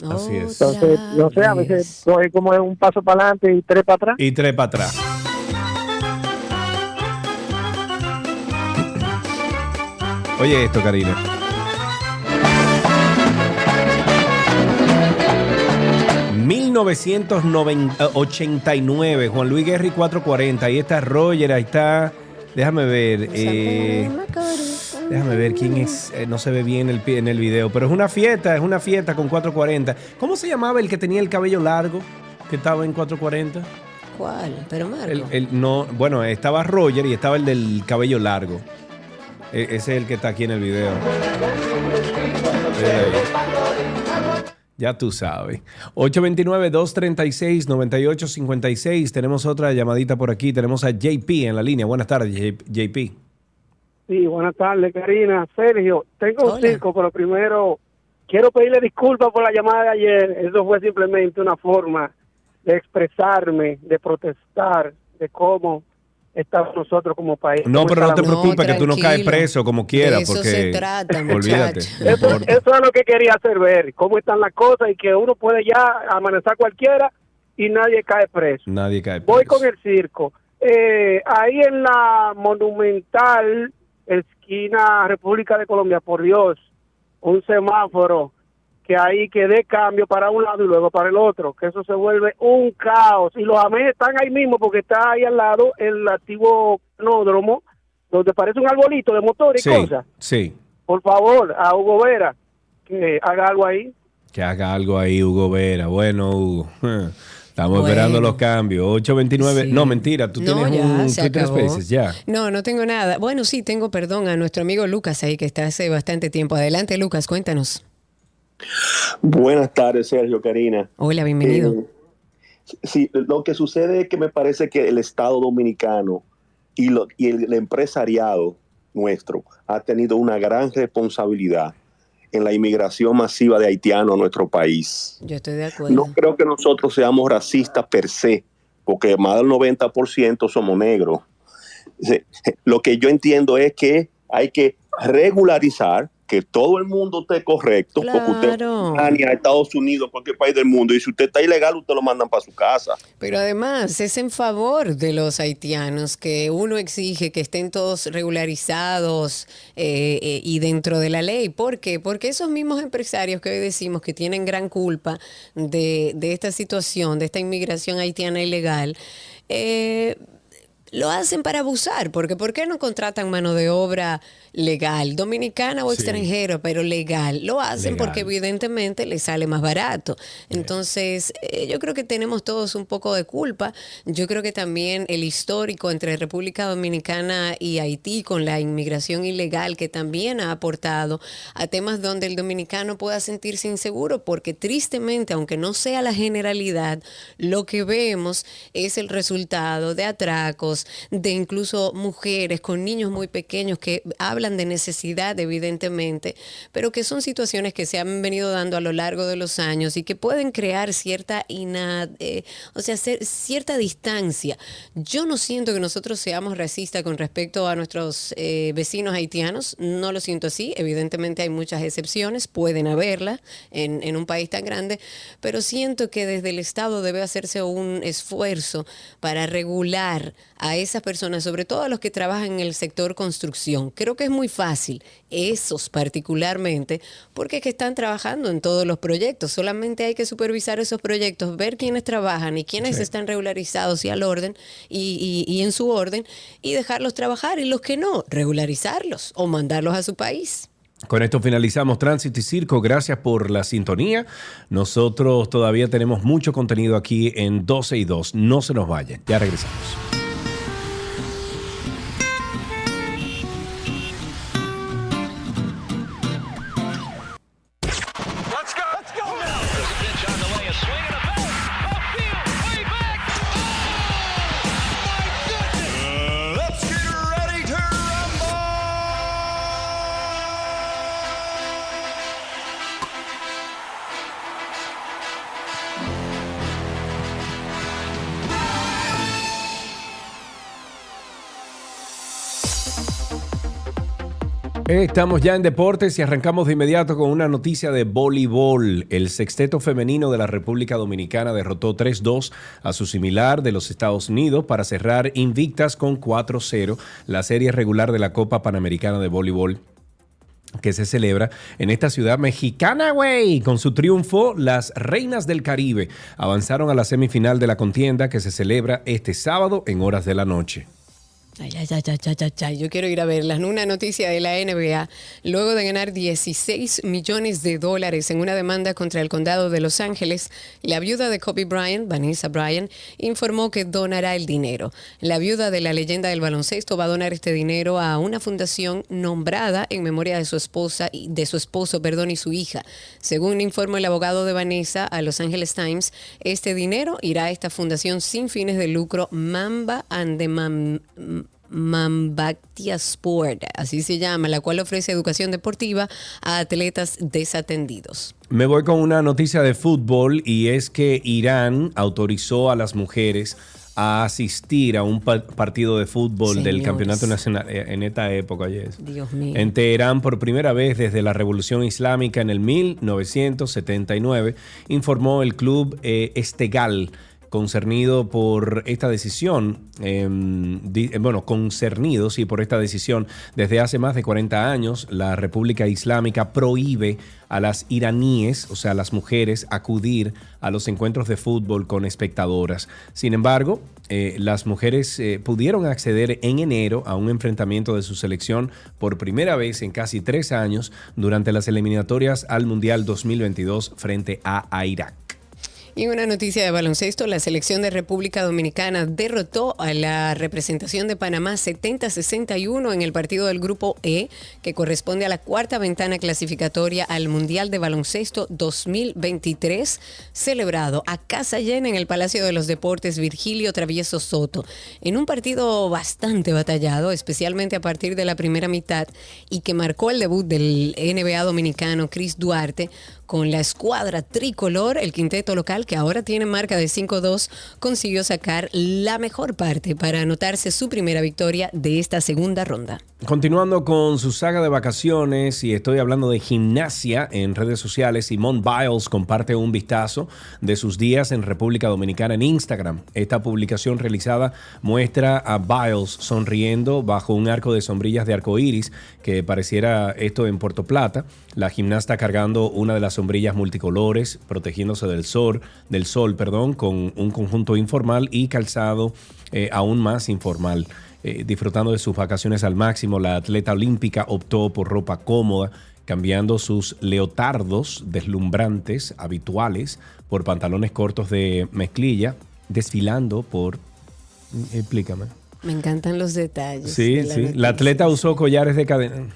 Así es. Entonces, no sé, a veces coge como un paso para adelante y tres para atrás. Y tres para atrás. Oye esto, Karina. ...1989... Juan Luis Guerri 440... ...ahí está Roger, ahí está... ...déjame ver... eh, déjame ver quién es... eh, no se ve bien el, en el video... ...pero es una fiesta, es una fiesta con 440... ¿Cómo se llamaba el que tenía el cabello largo... ...que estaba en 440? ¿Cuál? Pero Marco. El, el- no, bueno, estaba Roger y estaba el del cabello largo. E- ese es el que está aquí en el video. Ya tú sabes. 829-236-9856. Tenemos otra llamadita por aquí. Tenemos a JP en la línea. Buenas tardes, JP. Sí, buenas tardes, Karina. Sergio, tengo un Hola. circo, pero primero quiero pedirle disculpas por la llamada de ayer. Eso fue simplemente una forma de expresarme, de protestar, de cómo estamos nosotros como país. No, pero no te No, preocupes que tú no caes preso como quieras. De eso porque se trata, Olvídate. Eso, eso es lo que quería hacer ver, cómo están las cosas y que uno puede ya amanecer cualquiera y nadie cae preso. Nadie cae preso. Voy con el circo. Eh, ahí en la monumental esquina República de Colombia, por Dios, un semáforo que ahí que dé cambio para un lado y luego para el otro, que eso se vuelve un caos. Y los ames están ahí mismo porque está ahí al lado el antiguo canódromo, donde parece un arbolito de motor y Sí, cosas. sí. Por favor, a Hugo Vera, que haga algo ahí. Que haga algo ahí, Hugo Vera. Bueno, Hugo. Estamos Bueno. esperando los cambios. 829. Sí. No, mentira. Tú No, tienes ya, un se acabó. Spaces. Ya. No, no tengo nada. Bueno, sí, tengo perdón a nuestro amigo Lucas ahí que está hace bastante tiempo. Adelante, Lucas, cuéntanos. Buenas tardes, Sergio, Karina. Hola, bienvenido. Eh, sí, lo que sucede es que me parece que el Estado dominicano y, lo- y el, el empresariado nuestro ha tenido una gran responsabilidad en la inmigración masiva de haitianos a nuestro país. Yo estoy de acuerdo. No creo que nosotros seamos racistas per se, porque más del 90% somos negros. Lo que yo entiendo es que hay que regularizar que todo el mundo esté correcto, porque usted Claro. a Estados Unidos, cualquier país del mundo, y si usted está ilegal, usted lo mandan para su casa. Pero además es en favor de los haitianos que uno exige que estén todos regularizados eh, eh, y dentro de la ley. ¿Por qué? Porque esos mismos empresarios que hoy decimos que tienen gran culpa de, de esta situación, de esta inmigración haitiana ilegal, eh, lo hacen para abusar, porque ¿por qué no contratan mano de obra legal, dominicana o Sí. extranjera, pero legal? Lo hacen Legal. porque evidentemente les sale más barato. Entonces, eh, yo creo que tenemos todos un poco de culpa. Yo creo que también el histórico entre República Dominicana y Haití con la inmigración ilegal que también ha aportado a temas donde el dominicano pueda sentirse inseguro, porque tristemente, aunque no sea la generalidad, lo que vemos es el resultado de atracos, de incluso mujeres con niños muy pequeños que hablan de necesidad, evidentemente, pero que son situaciones que se han venido dando a lo largo de los años y que pueden crear cierta eh, o sea, cierta distancia. Yo no siento que nosotros seamos racistas con respecto a nuestros eh, vecinos haitianos, no lo siento así, evidentemente hay muchas excepciones, pueden haberlas en, en un país tan grande, pero siento que desde el Estado debe hacerse un esfuerzo para regular a esas personas, sobre todo a los que trabajan en el sector construcción. Creo que es muy fácil, esos particularmente, porque es que están trabajando en todos los proyectos. Solamente hay que supervisar esos proyectos, ver quiénes trabajan y quiénes están regularizados y al orden y, y- y en su orden y dejarlos trabajar y los que no, regularizarlos o mandarlos a su país. Con esto finalizamos Tránsito y Circo. Gracias por la sintonía. Nosotros todavía tenemos mucho contenido aquí en 12 y 2. No se nos vayan. Ya regresamos. Estamos ya en deportes y arrancamos de inmediato con una noticia de voleibol. El sexteto femenino de la República Dominicana derrotó 3-2 a su similar de los Estados Unidos para cerrar invictas con 4-0 la serie regular de la Copa Panamericana de Voleibol que se celebra en esta ciudad mexicana, güey. Con su triunfo, las Reinas del Caribe avanzaron a la semifinal de la contienda que se celebra este sábado en horas de la noche. Ay, ay, ay, ay, ay, ay, Yo quiero ir a verlas. Una noticia de la NBA. Luego de ganar 16 millones de dólares en una demanda contra el condado de Los Ángeles, la viuda de Kobe Bryant, Vanessa Bryant, informó que donará el dinero. La viuda de la leyenda del baloncesto va a donar este dinero a una fundación nombrada en memoria de su esposa y de su esposo, perdón, y su hija. Según informó el abogado de Vanessa a Los Angeles Times, este dinero irá a esta fundación sin fines de lucro Mamba and the Mam- Mambatia Sport, así se llama, la cual ofrece educación deportiva a atletas desatendidos. Me voy con una noticia de fútbol y es que Irán autorizó a las mujeres a asistir a un pa- partido de fútbol del campeonato nacional eh, en esta época. Dios mío. En Teherán, por primera vez desde la Revolución Islámica en el 1979, informó el club eh, Estegal concernido por esta decisión, di- eh, bueno, concernido, sí, por esta decisión, desde hace más de 40 años, la República Islámica prohíbe a las iraníes, o sea, a las mujeres, acudir a los encuentros de fútbol con espectadoras. Sin embargo, eh, las mujeres eh, pudieron acceder en enero a un enfrentamiento de su selección por primera vez en casi tres años durante las eliminatorias al Mundial 2022 frente a Irak. Y una noticia de baloncesto, la selección de República Dominicana derrotó a la representación de Panamá 70-61 en el partido del Grupo E, que corresponde a la cuarta ventana clasificatoria al Mundial de Baloncesto 2023, celebrado a casa llena en el Palacio de los Deportes Virgilio Travieso Soto, en un partido bastante batallado, especialmente a partir de la primera mitad, y que marcó el debut del NBA dominicano Chris Duarte con la escuadra tricolor, el quinteto local, que ahora tiene marca de 5-2, consiguió sacar la mejor parte para anotarse su primera victoria de esta segunda ronda. Continuando con su saga de vacaciones, y estoy hablando de gimnasia en redes sociales, Simone Biles comparte un vistazo de sus días en República Dominicana en Instagram. Esta publicación realizada muestra a Biles sonriendo bajo un arco de sombrillas de arco iris, que pareciera esto en Puerto Plata. La gimnasta cargando una de las sombrillas multicolores, protegiéndose del sol, del sol, perdón, con un conjunto informal y calzado eh, aún más informal. Eh, disfrutando de sus vacaciones al máximo, la atleta olímpica optó por ropa cómoda, cambiando sus leotardos deslumbrantes habituales por pantalones cortos de mezclilla, desfilando por... Explícame. Me encantan los detalles. Sí, de la sí. La atleta usó collares de cadena.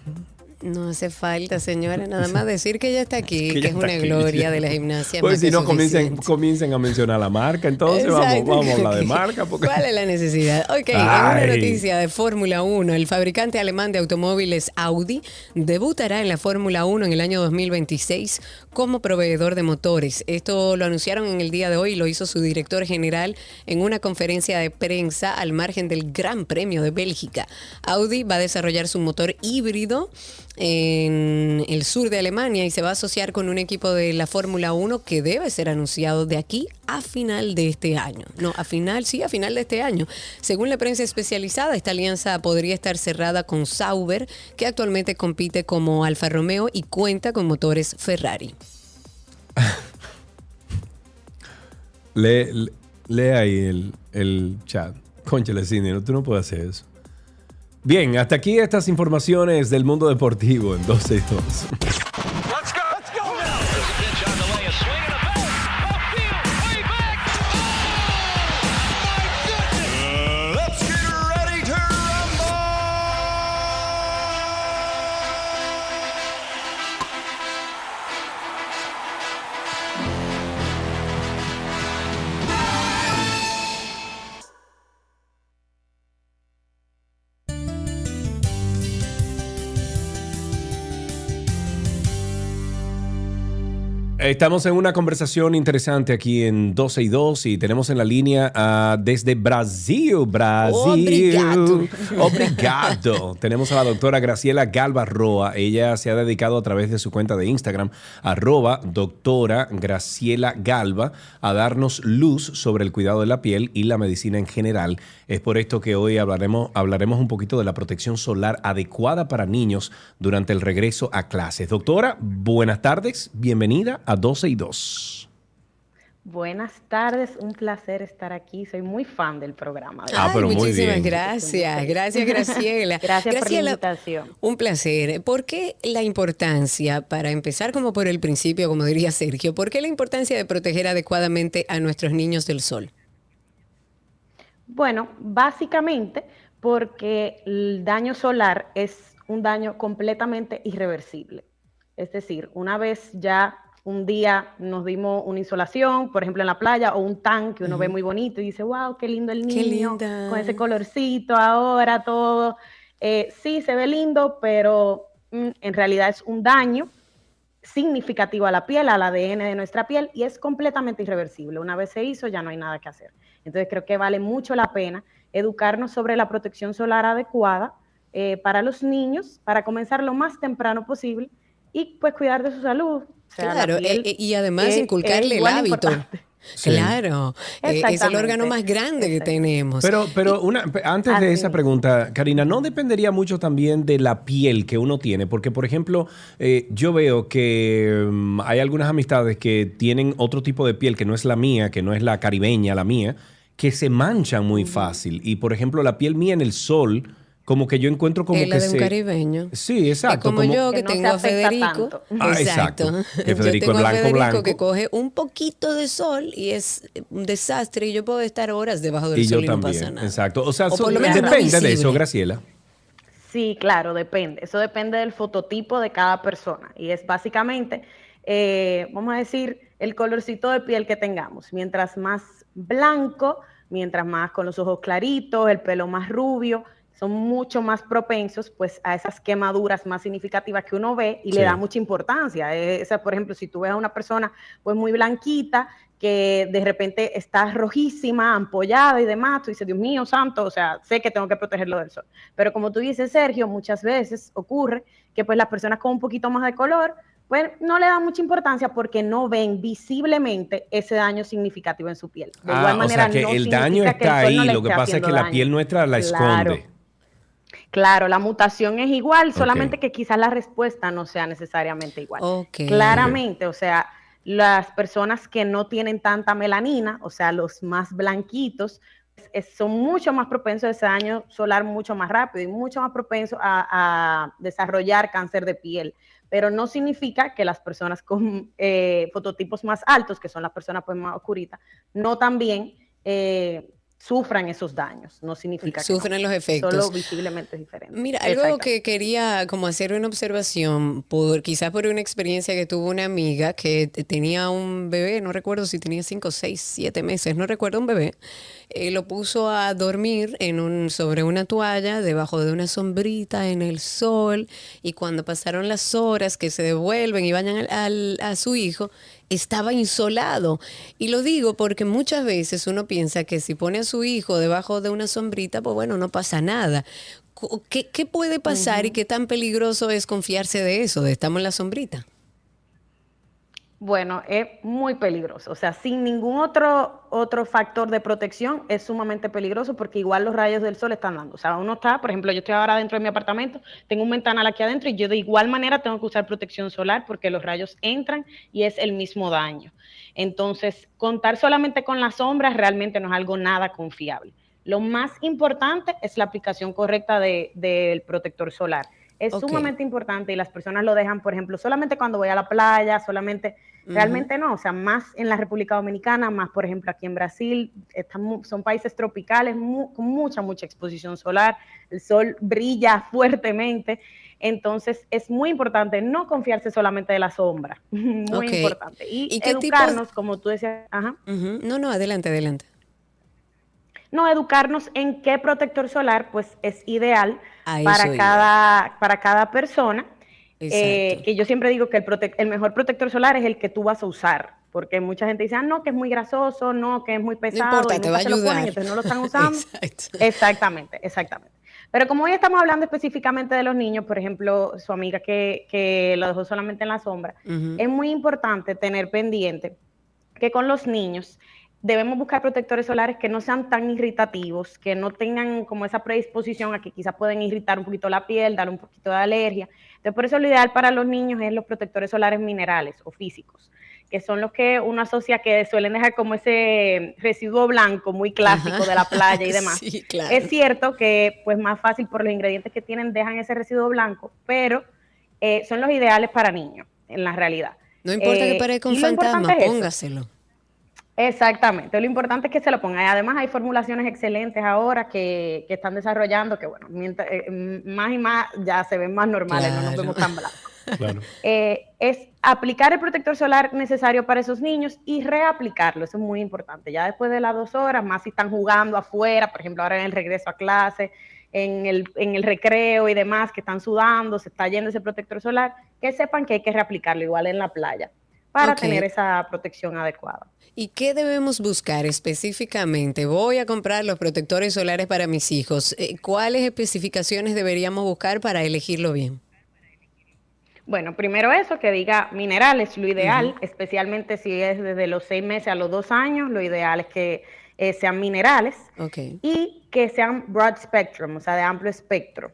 No hace falta, señora, nada más decir que ella está aquí, que, es una aquí. gloria de la gimnasia. Pues si no comiencen, comiencen a mencionar la marca, entonces vamos, Exacto. vamos a hablar de marca. Porque... ¿Cuál es la necesidad? Ok, en una noticia de Fórmula 1, el fabricante alemán de automóviles Audi debutará en la Fórmula 1 en el año 2026 como proveedor de motores. Esto lo anunciaron en el día de hoy y lo hizo su director general en una conferencia de prensa al margen del Gran Premio de Bélgica. Audi va a desarrollar su motor híbrido en el sur de Alemania y se va a asociar con un equipo de la Fórmula 1 que debe ser anunciado de aquí a final de este año. No, a final, sí, a final de este año. Según la prensa especializada, esta alianza podría estar cerrada con Sauber, que actualmente compite como Alfa Romeo y cuenta con motores Ferrari. Lee, ahí el, chat. Conchale, Cindy, no, tú no puedes hacer eso. Bien, hasta aquí estas informaciones del mundo deportivo en 12 y 2. Estamos en una conversación interesante aquí en 12 y 2 y tenemos en la línea desde Brasil, Brasil. Obrigado. Obrigado. tenemos a la doctora Graciela Galva Roa. Ella se ha dedicado a través de su cuenta de Instagram, arroba doctora Graciela Galva, a darnos luz sobre el cuidado de la piel y la medicina en general. Es por esto que hoy hablaremos, hablaremos un poquito de la protección solar adecuada para niños durante el regreso a clases. Doctora, buenas tardes, bienvenida a 12 y 2. Buenas tardes, un placer estar aquí. Soy muy fan del programa. Ah, pero muy muchísimas bien. gracias. Gracias, Graciela. Gracias por la invitación. Un placer. ¿Por qué la importancia, para empezar como por el principio, como diría Sergio, por qué la importancia de proteger adecuadamente a nuestros niños del sol? Bueno, básicamente porque el daño solar es un daño completamente irreversible. Es decir, una vez ya un día nos dimos una insolación, por ejemplo en la playa, o un tan que uno ve muy bonito y dice, wow, qué lindo el niño, con ese colorcito ahora, todo. Eh, sí, se ve lindo, pero mm, en realidad es un daño significativo a la piel, al ADN de nuestra piel, y es completamente irreversible. Una vez se hizo, ya no hay nada que hacer. Entonces creo que vale mucho la pena educarnos sobre la protección solar adecuada eh, para los niños, para comenzar lo más temprano posible y pues cuidar de su salud. O sea, la Claro, piel e- e- y además es- inculcarle es el hábito. importante. Sí. Claro, eh, es el Exactamente. órgano más grande que tenemos. Pero, pero una, antes de esa pregunta, Karina, ¿no dependería mucho también de la piel que uno tiene? Porque, por ejemplo, eh, yo veo que mm, hay algunas amistades que tienen otro tipo de piel que no es la mía, que no es la caribeña, la mía, que se manchan muy fácil. Y, por ejemplo, la piel mía en el sol, como que yo encuentro como es la que de un se... caribeño. Sí, Es exacto. como, yo que, Que no tengo a Federico. tanto. Ah, exacto. Que Yo Federico tengo es a blanco, Federico blanco. que coge un poquito de sol y es un desastre y yo puedo estar horas debajo del Y yo sol y no también, pasa nada. exacto. O sea, O son- depende de eso. Graciela. Sí, claro, depende. Eso depende del fototipo de cada persona. Y es básicamente, eh, vamos a decir, el colorcito de piel que tengamos. Mientras más blanco, mientras más con los ojos claritos, el pelo más rubio, son mucho más propensos pues a esas quemaduras más significativas que uno ve y Sí. le da mucha importancia. Eh, Esa, por ejemplo, si tú ves a una persona pues muy blanquita que de repente está rojísima, ampollada y demás, tú dices, Dios mío, santo, o sea, sé que tengo que protegerlo del sol. Pero como tú dices, Sergio, muchas veces ocurre que pues las personas con un poquito más de color, pues no le dan mucha importancia porque no ven visiblemente ese daño significativo en su piel. De Ah, igual o manera, sea que no el daño que está el no ahí, le lo que pasa es que la piel nuestra la Claro. esconde. Claro, la mutación es igual, solamente que quizás la respuesta no sea necesariamente igual. Claramente, o sea, las personas que no tienen tanta melanina, o sea, los más blanquitos, es- son mucho más propensos a ese daño solar mucho más rápido y mucho más propensos a, a desarrollar cáncer de piel. Pero no significa que las personas con eh, fototipos más altos, que son las personas pues, más oscuritas, no también eh, sufran esos daños. No significa que no. Sufren los efectos. Solo visiblemente es diferente. Mira, algo que quería como hacer una observación, por, quizás por una experiencia que tuvo una amiga que te- tenía un bebé, no recuerdo si tenía cinco, seis, siete meses, no recuerdo un bebé, eh, lo puso a dormir en un, sobre una toalla, debajo de una sombrita, en el sol, y cuando pasaron las horas que se devuelven y bañan al- al- a su hijo, estaba insolado. Y lo digo porque muchas veces uno piensa que si pone a su hijo debajo de una sombrita, pues bueno, no pasa nada. ¿Qué, qué puede pasar y qué tan peligroso es confiarse de eso, de estamos en la sombrita? Bueno, es muy peligroso. O sea, sin ningún otro, otro factor de protección es sumamente peligroso porque igual los rayos del sol están dando. O sea, uno está, por ejemplo, yo estoy ahora dentro de mi apartamento, tengo un ventanal aquí adentro y yo de igual manera tengo que usar protección solar porque los rayos entran y es el mismo daño. Entonces, contar solamente con las sombras realmente no es algo nada confiable. Lo más importante es la aplicación correcta de- del protector solar. Es sumamente importante y las personas lo dejan, por ejemplo, solamente cuando voy a la playa, solamente, realmente no, o sea, más en la República Dominicana, más por ejemplo aquí en Brasil, están son países tropicales mu- con mucha, mucha exposición solar, el sol brilla fuertemente, entonces es muy importante no confiarse solamente de la sombra, muy importante. Y, ¿Y qué tipo de- educarnos, como tú decías, ajá. No, no, adelante, adelante. No, educarnos en qué protector solar pues es ideal Para cada, para cada persona. Eh, que yo siempre digo que el, prote- el mejor protector solar es el que tú vas a usar, porque mucha gente dice, ah, no, que es muy grasoso, no, que es muy pesado, importa, y te va a se lo ponen, ayudar. entonces no lo están usando. Exacto. Exactamente, exactamente. Pero como hoy estamos hablando específicamente de los niños, por ejemplo, su amiga que, que lo dejó solamente en la sombra, es muy importante tener pendiente que con los niños debemos buscar protectores solares que no sean tan irritativos, que no tengan como esa predisposición a que quizás pueden irritar un poquito la piel, dar un poquito de alergia. Entonces, por eso lo ideal para los niños es los protectores solares minerales o físicos, que son los que uno asocia que suelen dejar como ese residuo blanco muy clásico de la playa y demás. Sí, claro. Es cierto que pues más fácil por los ingredientes que tienen dejan ese residuo blanco, pero eh, son los ideales para niños en la realidad. No importa Eh, que parezca un fantasma, póngaselo. Exactamente, lo importante es que se lo pongan. Y Además hay formulaciones excelentes ahora que, que están desarrollando, que bueno, mientras, eh, mm, más y más ya se ven más normales, no nos vemos tan blancos. Claro. Eh, es aplicar el protector solar necesario para esos niños y reaplicarlo, eso es muy importante. Ya después de las dos horas, más si están jugando afuera, por ejemplo, ahora en el regreso a clase, en el, en el recreo y demás, que están sudando, se está yendo ese protector solar, que sepan que hay que reaplicarlo igual en la playa para tener esa protección adecuada. ¿Y qué debemos buscar específicamente? Voy a comprar los protectores solares para mis hijos. Eh, ¿Cuáles especificaciones deberíamos buscar para elegirlo bien? Bueno, primero eso, que diga minerales, lo ideal, especialmente si es desde los seis meses a los dos años, lo ideal es que eh, sean minerales Ok. y que sean broad spectrum, o sea, de amplio espectro,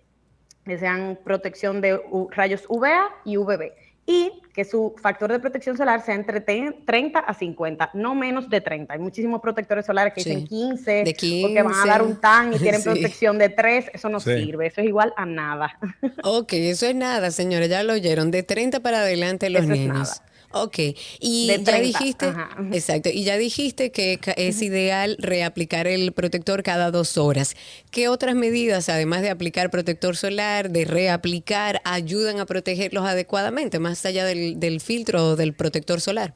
que sean protección de rayos UVA y UVB. Y que su factor de protección solar sea entre te- 30 a 50, no menos de 30. Hay muchísimos protectores solares que Sí. dicen 15, De porque van a dar 15. un tan y tienen Sí. protección de 3. Eso no Sí. sirve, eso es igual a nada. Ok, eso es nada, señores, ya lo oyeron. De 30 para adelante los Eso es niños. nada. Ok, y De ya 30, dijiste, ajá. exacto, y ya dijiste que es ideal reaplicar el protector cada dos horas. ¿Qué otras medidas, además de aplicar protector solar, de reaplicar, ayudan a protegerlos adecuadamente, más allá del, del filtro o del protector solar?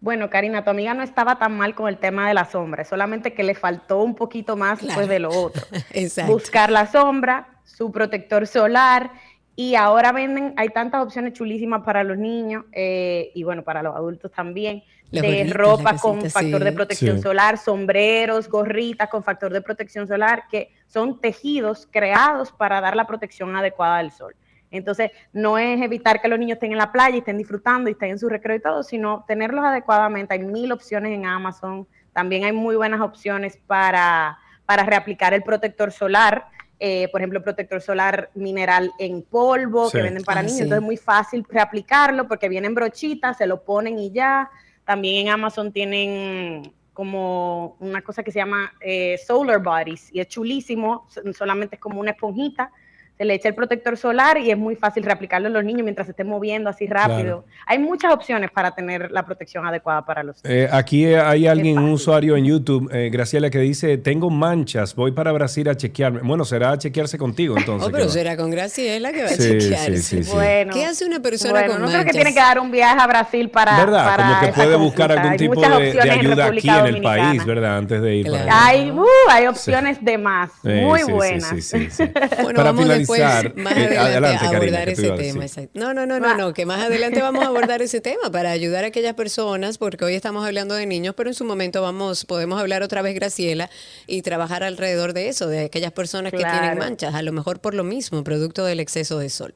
Bueno, Karina, tu amiga no estaba tan mal con el tema de la sombra, solamente que le faltó un poquito más Claro. pues, de lo otro. Exacto. Buscar la sombra, su protector solar, y ahora venden, hay tantas opciones chulísimas para los niños eh, y bueno, para los adultos también, de ropa con factor sí. de protección Sí. solar, sombreros, gorritas con factor de protección solar, que son tejidos creados para dar la protección adecuada del sol. Entonces, no es evitar que los niños estén en la playa y estén disfrutando y estén en su recreo y todo, sino tenerlos adecuadamente. Hay mil opciones en Amazon. También hay muy buenas opciones para, para reaplicar el protector solar. Eh, por ejemplo, protector solar mineral en polvo Sí. que venden para Ah, niños. sí. Entonces, es muy fácil reaplicarlo porque vienen brochitas, se lo ponen y ya. También en Amazon tienen como una cosa que se llama eh, solar bodies y es chulísimo, so- solamente es como una esponjita, se le echa el protector solar y es muy fácil reaplicarlo a los niños mientras se estén moviendo así rápido. Hay muchas opciones para tener la protección adecuada para los Eh, aquí hay alguien, un usuario en YouTube, eh, Graciela, que dice, tengo manchas, voy para Brasil a chequearme. Bueno, será a chequearse contigo entonces. Oh, pero será con Graciela que va a Sí, chequearse. sí, sí, sí. Bueno, ¿Qué hace una persona bueno, con no creo que manchas? tiene que dar un viaje a Brasil para. ¿Verdad? para Como que puede consulta. buscar algún Hay tipo de, de opciones en ayuda aquí en el país, ¿verdad? Antes de ir Claro. para. Hay, uh, hay opciones de más, Sí, muy sí, sí, buenas. sí, sí, sí. Bueno, Para vamos finalizar, después, más eh, adelante, adelante, a Karina, abordar ¿qué te ese tema. exacto. No, no, no, no, no, que más adelante vamos a abordar ese tema para ayudar a aquellas personas, porque hoy estamos hablando de niños, pero en su momento vamos, podemos hablar otra vez, Graciela, y trabajar alrededor de eso, de aquellas personas que tienen manchas, a lo mejor por lo mismo, producto del exceso de sol.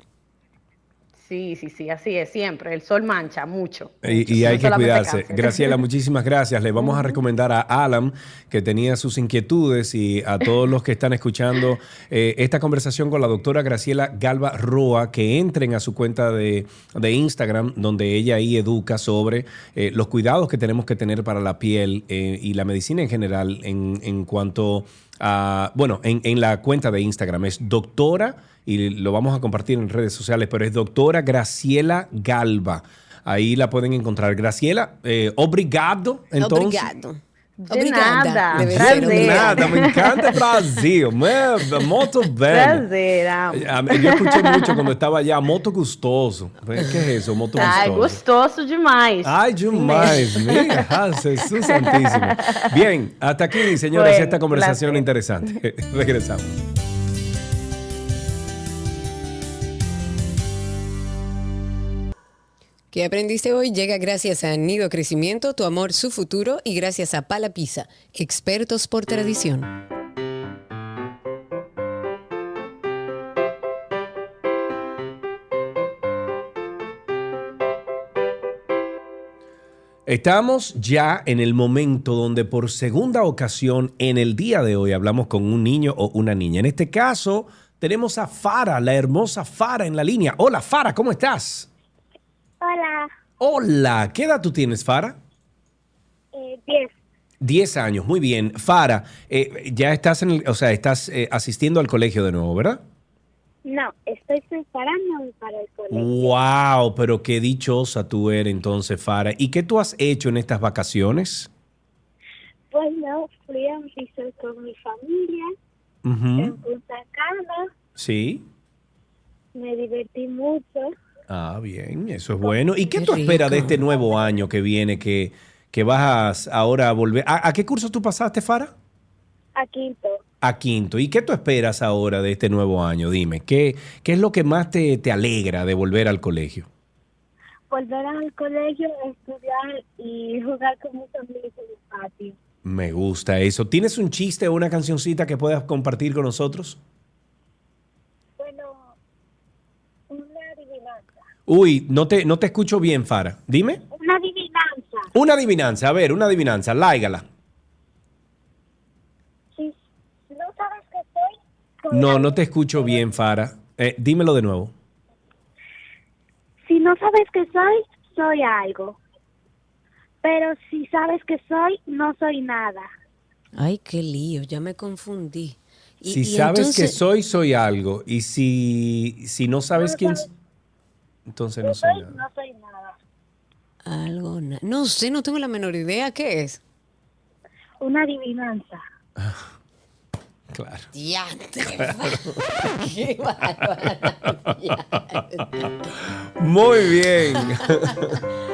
Sí, sí, sí, así es, siempre. El sol mancha mucho. Y, y No hay que cuidarse. Graciela, muchísimas gracias. Le vamos a recomendar a Alan, que tenía sus inquietudes, y a todos los que están escuchando eh, esta conversación con la doctora Graciela Galva Roa, que entren a su cuenta de, de Instagram, donde ella ahí educa sobre eh, los cuidados que tenemos que tener para la piel eh, y la medicina en general en, en cuanto a, bueno, en, en la cuenta de Instagram. Es doctora, y lo vamos a compartir en redes sociales, pero es doctora Graciela Galva. Ahí la pueden encontrar. Graciela, eh, obrigado. Entonces, Obrigado. De Obrigada. nada, prazer. De nada, me encanta el Brasil. Muy, muito bem. Prazer, amo. Ah, Yo escuché mucho cuando estaba allá, moto gustoso. ¿Qué es eso, moto Ai, gustoso? gostoso demais. Ay, demais. Mira, ah, Jesús santísimo. Bien, hasta aquí, señores, Bueno, esta conversación placer. interesante. Regresamos. ¿Qué aprendiste hoy? Llega gracias a Nido Crecimiento, Tu Amor, Su Futuro y gracias a Pala Pizza, expertos por tradición. Estamos ya en el momento donde por segunda ocasión en el día de hoy hablamos con un niño o una niña. En este caso tenemos a Fara, la hermosa Fara en la línea. Hola Fara, ¿cómo estás? Hola, Hola, ¿qué edad tú tienes, Fara? Eh, 10. 10 años, muy bien. Fara, eh, ya estás en el, o sea, estás eh, asistiendo al colegio de nuevo, ¿verdad? No, estoy preparándome para el colegio. Wow, pero qué dichosa tú eres entonces, Fara. ¿Y qué tú has hecho en estas vacaciones? Bueno, fui a un resort con mi familia Ujú. en Punta Cana. Sí. Me divertí mucho. Ah, bien, eso es bueno. ¿Y qué, Qué tú esperas de este nuevo año que viene, que, que vas ahora a volver? ¿A, a qué curso tú pasaste, Fara? A Quinto. A quinto. ¿Y qué tú esperas ahora de este nuevo año? Dime, ¿qué, qué es lo que más te, te alegra de volver al colegio? Volver al colegio, estudiar y jugar con mis amigos en el patio. Me gusta eso. ¿Tienes un chiste o una cancioncita que puedas compartir con nosotros? Bueno, una adivinanza. Uy, no te, no te escucho bien, Fara. Dime. Una adivinanza. Una adivinanza, a ver, una adivinanza, láigala. No sabes No, te escucho bien, Fara. Eh, dímelo de nuevo. Si no sabes qué soy, soy algo. Pero si sabes que soy, no soy nada. Ay, qué lío, ya me confundí. Y- Si y sabes que soy, soy algo. Y si, si no sabes No quién... sabes. Entonces Yo no soy soy, nada. no soy nada. Algo, na- no sé, no tengo la menor idea qué es. Una adivinanza. Claro. Diantre. Qué bárbara. Muy bien.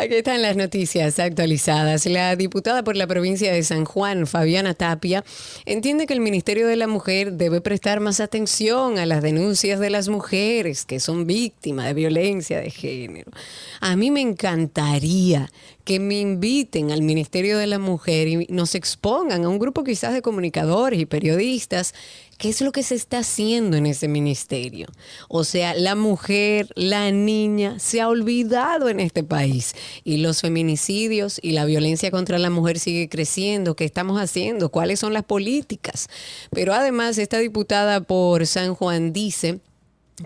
Aquí están las noticias actualizadas. La diputada por la provincia de San Juan, Fabiana Tapia, entiende que el Ministerio de la Mujer debe prestar más atención a las denuncias de las mujeres que son víctimas de violencia de género. A mí me encantaría que me inviten al Ministerio de la Mujer y nos expongan a un grupo quizás de comunicadores y periodistas qué es lo que se está haciendo en ese ministerio. O sea, la mujer, la niña se ha olvidado en este país y los feminicidios y la violencia contra la mujer sigue creciendo. ¿Qué estamos haciendo? ¿Cuáles son las políticas? Pero además, esta diputada por San Juan dice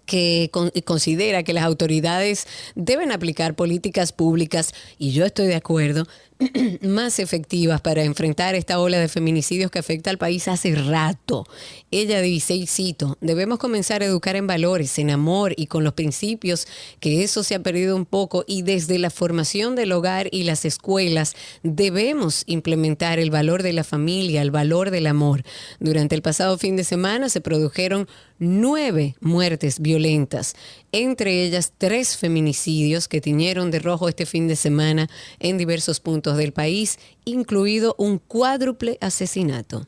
que con- considera que las autoridades deben aplicar políticas públicas, y yo estoy de acuerdo, más efectivas para enfrentar esta ola de feminicidios que afecta al país hace rato. Ella dice, y cito, debemos comenzar a educar en valores, en amor y con los principios, que eso se ha perdido un poco, y desde la formación del hogar y las escuelas debemos implementar el valor de la familia, el valor del amor. Durante el pasado fin de semana se produjeron nueve muertes violentas, entre ellas tres feminicidios que tiñeron de rojo este fin de semana en diversos puntos del país, incluido un cuádruple asesinato.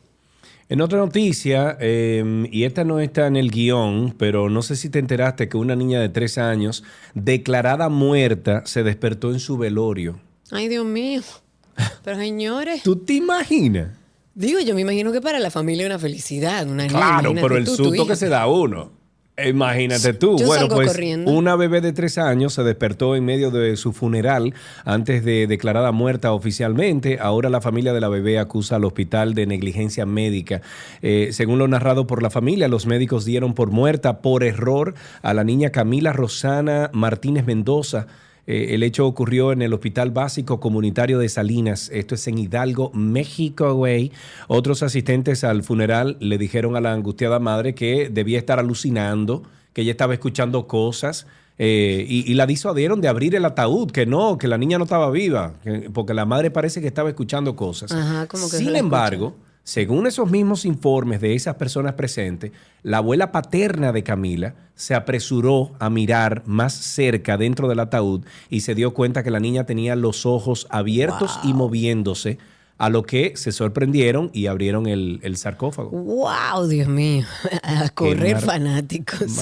En otra noticia, eh, y esta no está en el guion, pero no sé si te enteraste que una niña de tres años, declarada muerta, se despertó en su velorio. Ay, Dios mío. Pero señores, ¿Tú te imaginas? Digo, yo me imagino que para la familia es una felicidad, una niña, Claro, pero el tú, susto que se da uno. Imagínate tú. Yo bueno, salgo pues corriendo. una bebé de tres años se despertó en medio de su funeral antes de declarada muerta oficialmente. Ahora la familia de la bebé acusa al hospital de negligencia médica. Eh, según lo narrado por la familia, los médicos dieron por muerta por error a la niña Camila Rosana Martínez Mendoza. Eh, el hecho ocurrió en el Hospital Básico Comunitario de Salinas. Esto es en Hidalgo, México, güey. Otros asistentes al funeral le dijeron a la angustiada madre que debía estar alucinando, que ella estaba escuchando cosas. eh, y, y la disuadieron de abrir el ataúd, que no, que la niña no estaba viva, que- porque la madre parece que estaba escuchando cosas. Ajá, como que Sin embargo, según esos mismos informes de esas personas presentes, la abuela paterna de Camila se apresuró a mirar más cerca dentro del ataúd y se dio cuenta que la niña tenía los ojos abiertos y moviéndose, A lo que se sorprendieron y abrieron el, el sarcófago. ¡Wow! Dios mío. A correr mar- fanáticos.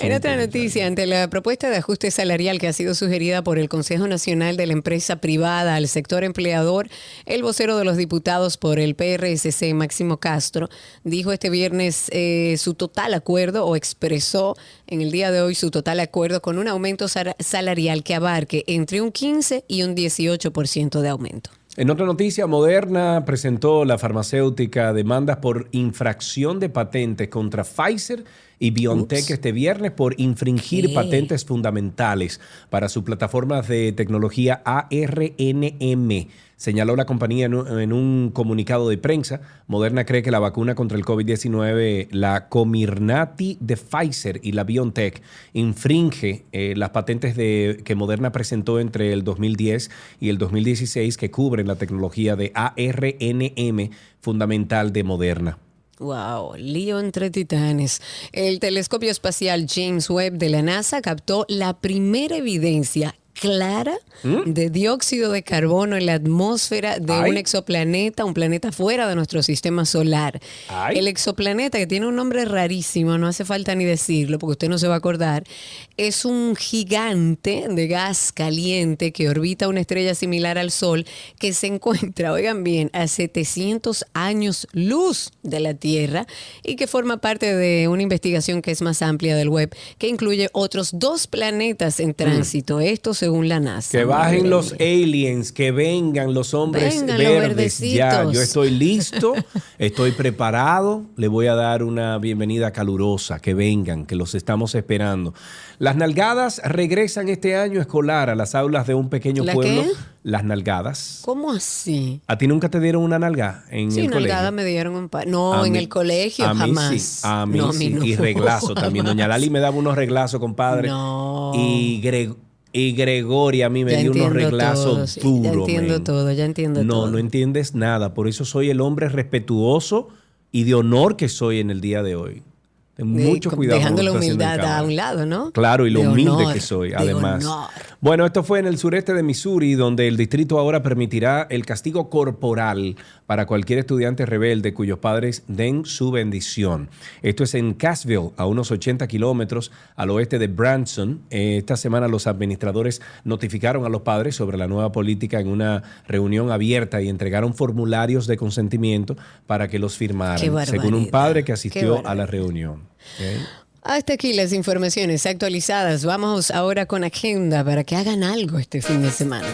En otra noticia, ante la propuesta de ajuste salarial que ha sido sugerida por el Consejo Nacional de la Empresa Privada al sector empleador, el vocero de los diputados por el PRSC, Máximo Castro, dijo este viernes eh, su total acuerdo o expresó en el día de hoy su total acuerdo con un aumento salarial que abarque entre un 15 y un 18% de aumento. En otra noticia, Moderna presentó la farmacéutica demandas por infracción de patentes contra Pfizer y BioNTech Ups. este viernes por infringir ¿Qué? patentes fundamentales para su plataforma de tecnología ARNM. Señaló la compañía en un, en un comunicado de prensa. Moderna cree que la vacuna contra el COVID-19, la Comirnaty de Pfizer y la BioNTech, infringe eh, las patentes de, que Moderna presentó entre el 2010 y el 2016 que cubren la tecnología de ARNM fundamental de Moderna. Wow, lío entre titanes. El telescopio espacial James Webb de la NASA captó la primera evidencia clara ¿Mm? de dióxido de carbono en la atmósfera de Ay. un exoplaneta, un planeta fuera de nuestro sistema solar. Ay. El exoplaneta, que tiene un nombre rarísimo, no hace falta ni decirlo porque usted no se va a acordar, es un gigante de gas caliente que orbita una estrella similar al Sol que se encuentra, oigan bien, a 700 años luz de la Tierra y que forma parte de una investigación que es más amplia del web, que incluye otros dos planetas en tránsito, esto según la NASA. Que bajen Madre los mía. aliens, que vengan los hombres Vengan los verdes. Ya, yo estoy listo, estoy preparado. Le voy a dar una bienvenida calurosa. Que vengan, que los estamos esperando. Las nalgadas regresan este año escolar a las aulas de un pequeño ¿La pueblo. qué? Las nalgadas. ¿Cómo así? ¿A ti nunca te dieron una nalga en Sí, el colegio? nalgada me dieron un par. No, A en mí- el colegio a mí jamás. sí, a mí No, a no. Y reglazo también. Doña Jamás. Lali me daba unos reglazos, compadre. No. Y, Gre- y Gregoria a mí me Ya dio unos reglazos sí, duros. Ya entiendo todo, ya entiendo No, todo. no entiendes nada. Por eso soy el hombre respetuoso y de honor que soy en el día de hoy. Ten De- mucho cuidado. con Dejando la humildad a un lado, ¿no? Claro, y lo De humilde honor, que soy, de además. honor. Bueno, esto fue en el sureste de Missouri, donde el distrito ahora permitirá el castigo corporal para cualquier estudiante rebelde cuyos padres den su bendición. Esto es en Cassville, a unos 80 kilómetros al oeste de Branson. Esta semana los administradores notificaron a los padres sobre la nueva política en una reunión abierta y entregaron formularios de consentimiento para que los firmaran, según un padre que asistió a la reunión. Hasta aquí las informaciones actualizadas. Vamos ahora con agenda para que hagan algo este fin de semana.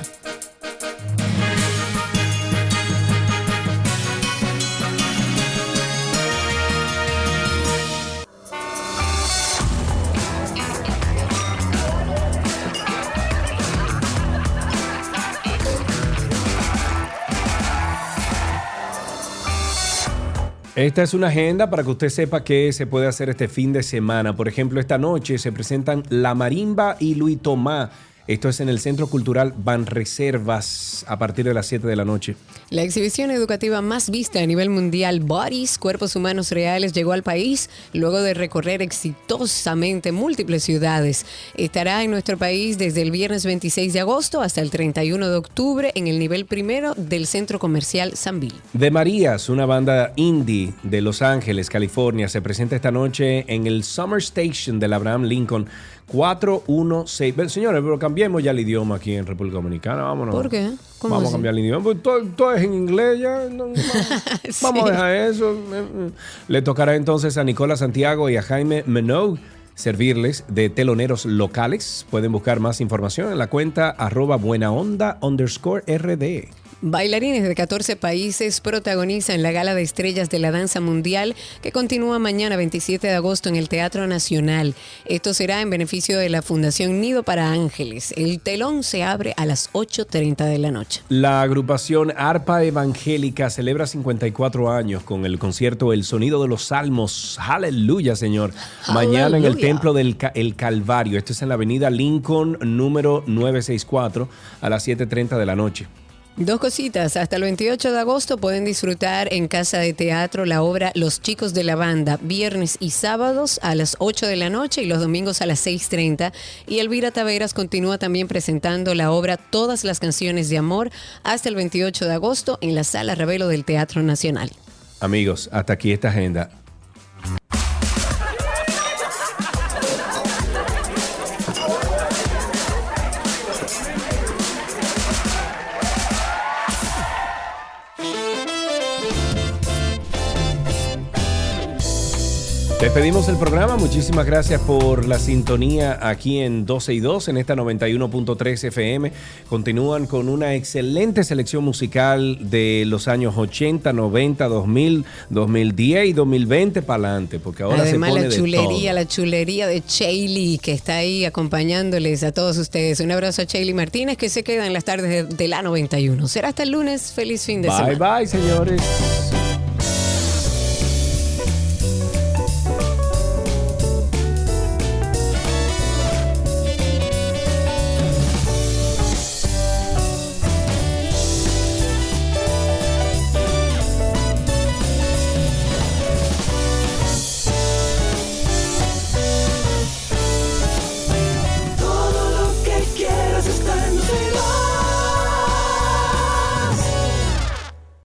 Esta es una agenda para que usted sepa qué se puede hacer este fin de semana. Por ejemplo, esta noche se presentan La Marimba y Luis Tomá. Esto es en el Centro Cultural Banreservas a partir de las 7 de la noche. La exhibición educativa más vista a nivel mundial, Bodies, Cuerpos Humanos Reales, llegó al país luego de recorrer exitosamente múltiples ciudades. Estará en nuestro país desde el viernes 26 de agosto hasta el 31 de octubre en el nivel primero del Centro Comercial Sanville. De Marías, una banda indie de Los Ángeles, California, se presenta esta noche en el Summer Station del Abraham Lincoln 416. Ven, Señores, pero cambiemos ya el idioma aquí en República Dominicana. Vámonos. ¿Por qué? ¿Cómo Vamos así? a cambiar el idioma. Pues todo, todo es en inglés ya. no, vamos, vamos a dejar eso. Eh, eh. Le tocará entonces a Nicola Santiago y a Jaime Menogue servirles de teloneros locales. Pueden buscar más información en la cuenta arroba buena onda underscore rd. Bailarines de 14 países protagonizan la Gala de Estrellas de la Danza Mundial que continúa mañana 27 de agosto en el Teatro Nacional. Esto será en beneficio de la Fundación Nido para Ángeles. El telón se abre a las 8.30 de la noche. La agrupación Arpa Evangélica celebra 54 años con el concierto El Sonido de los Salmos. Aleluya, Señor. Mañana en el. Templo del Ca- El Calvario. Esto es en la avenida Lincoln número 964 a las 7.30 de la noche. Dos cositas. Hasta el 28 de agosto pueden disfrutar en Casa de Teatro la obra Los Chicos de la Banda, viernes y sábados a las 8 de la noche y los domingos a las 6.30. Y Elvira Taveras continúa también presentando la obra Todas las canciones de amor hasta el 28 de agosto en la Sala Ravelo del Teatro Nacional. Amigos, hasta aquí esta agenda. Despedimos el programa. Muchísimas gracias por la sintonía aquí en 12 y 2 en esta 91.3 FM. Continúan con una excelente selección musical de los años 80, 90, 2000, 2010 y 2020 para adelante, porque ahora Además, se pone la de chulería, todo. la chulería de Chayli, que está ahí acompañándoles a todos ustedes. Un abrazo a Chayli Martínez, que se queda en las tardes de, de la 91. Será hasta el lunes. Feliz fin de Bye semana. bye, señores.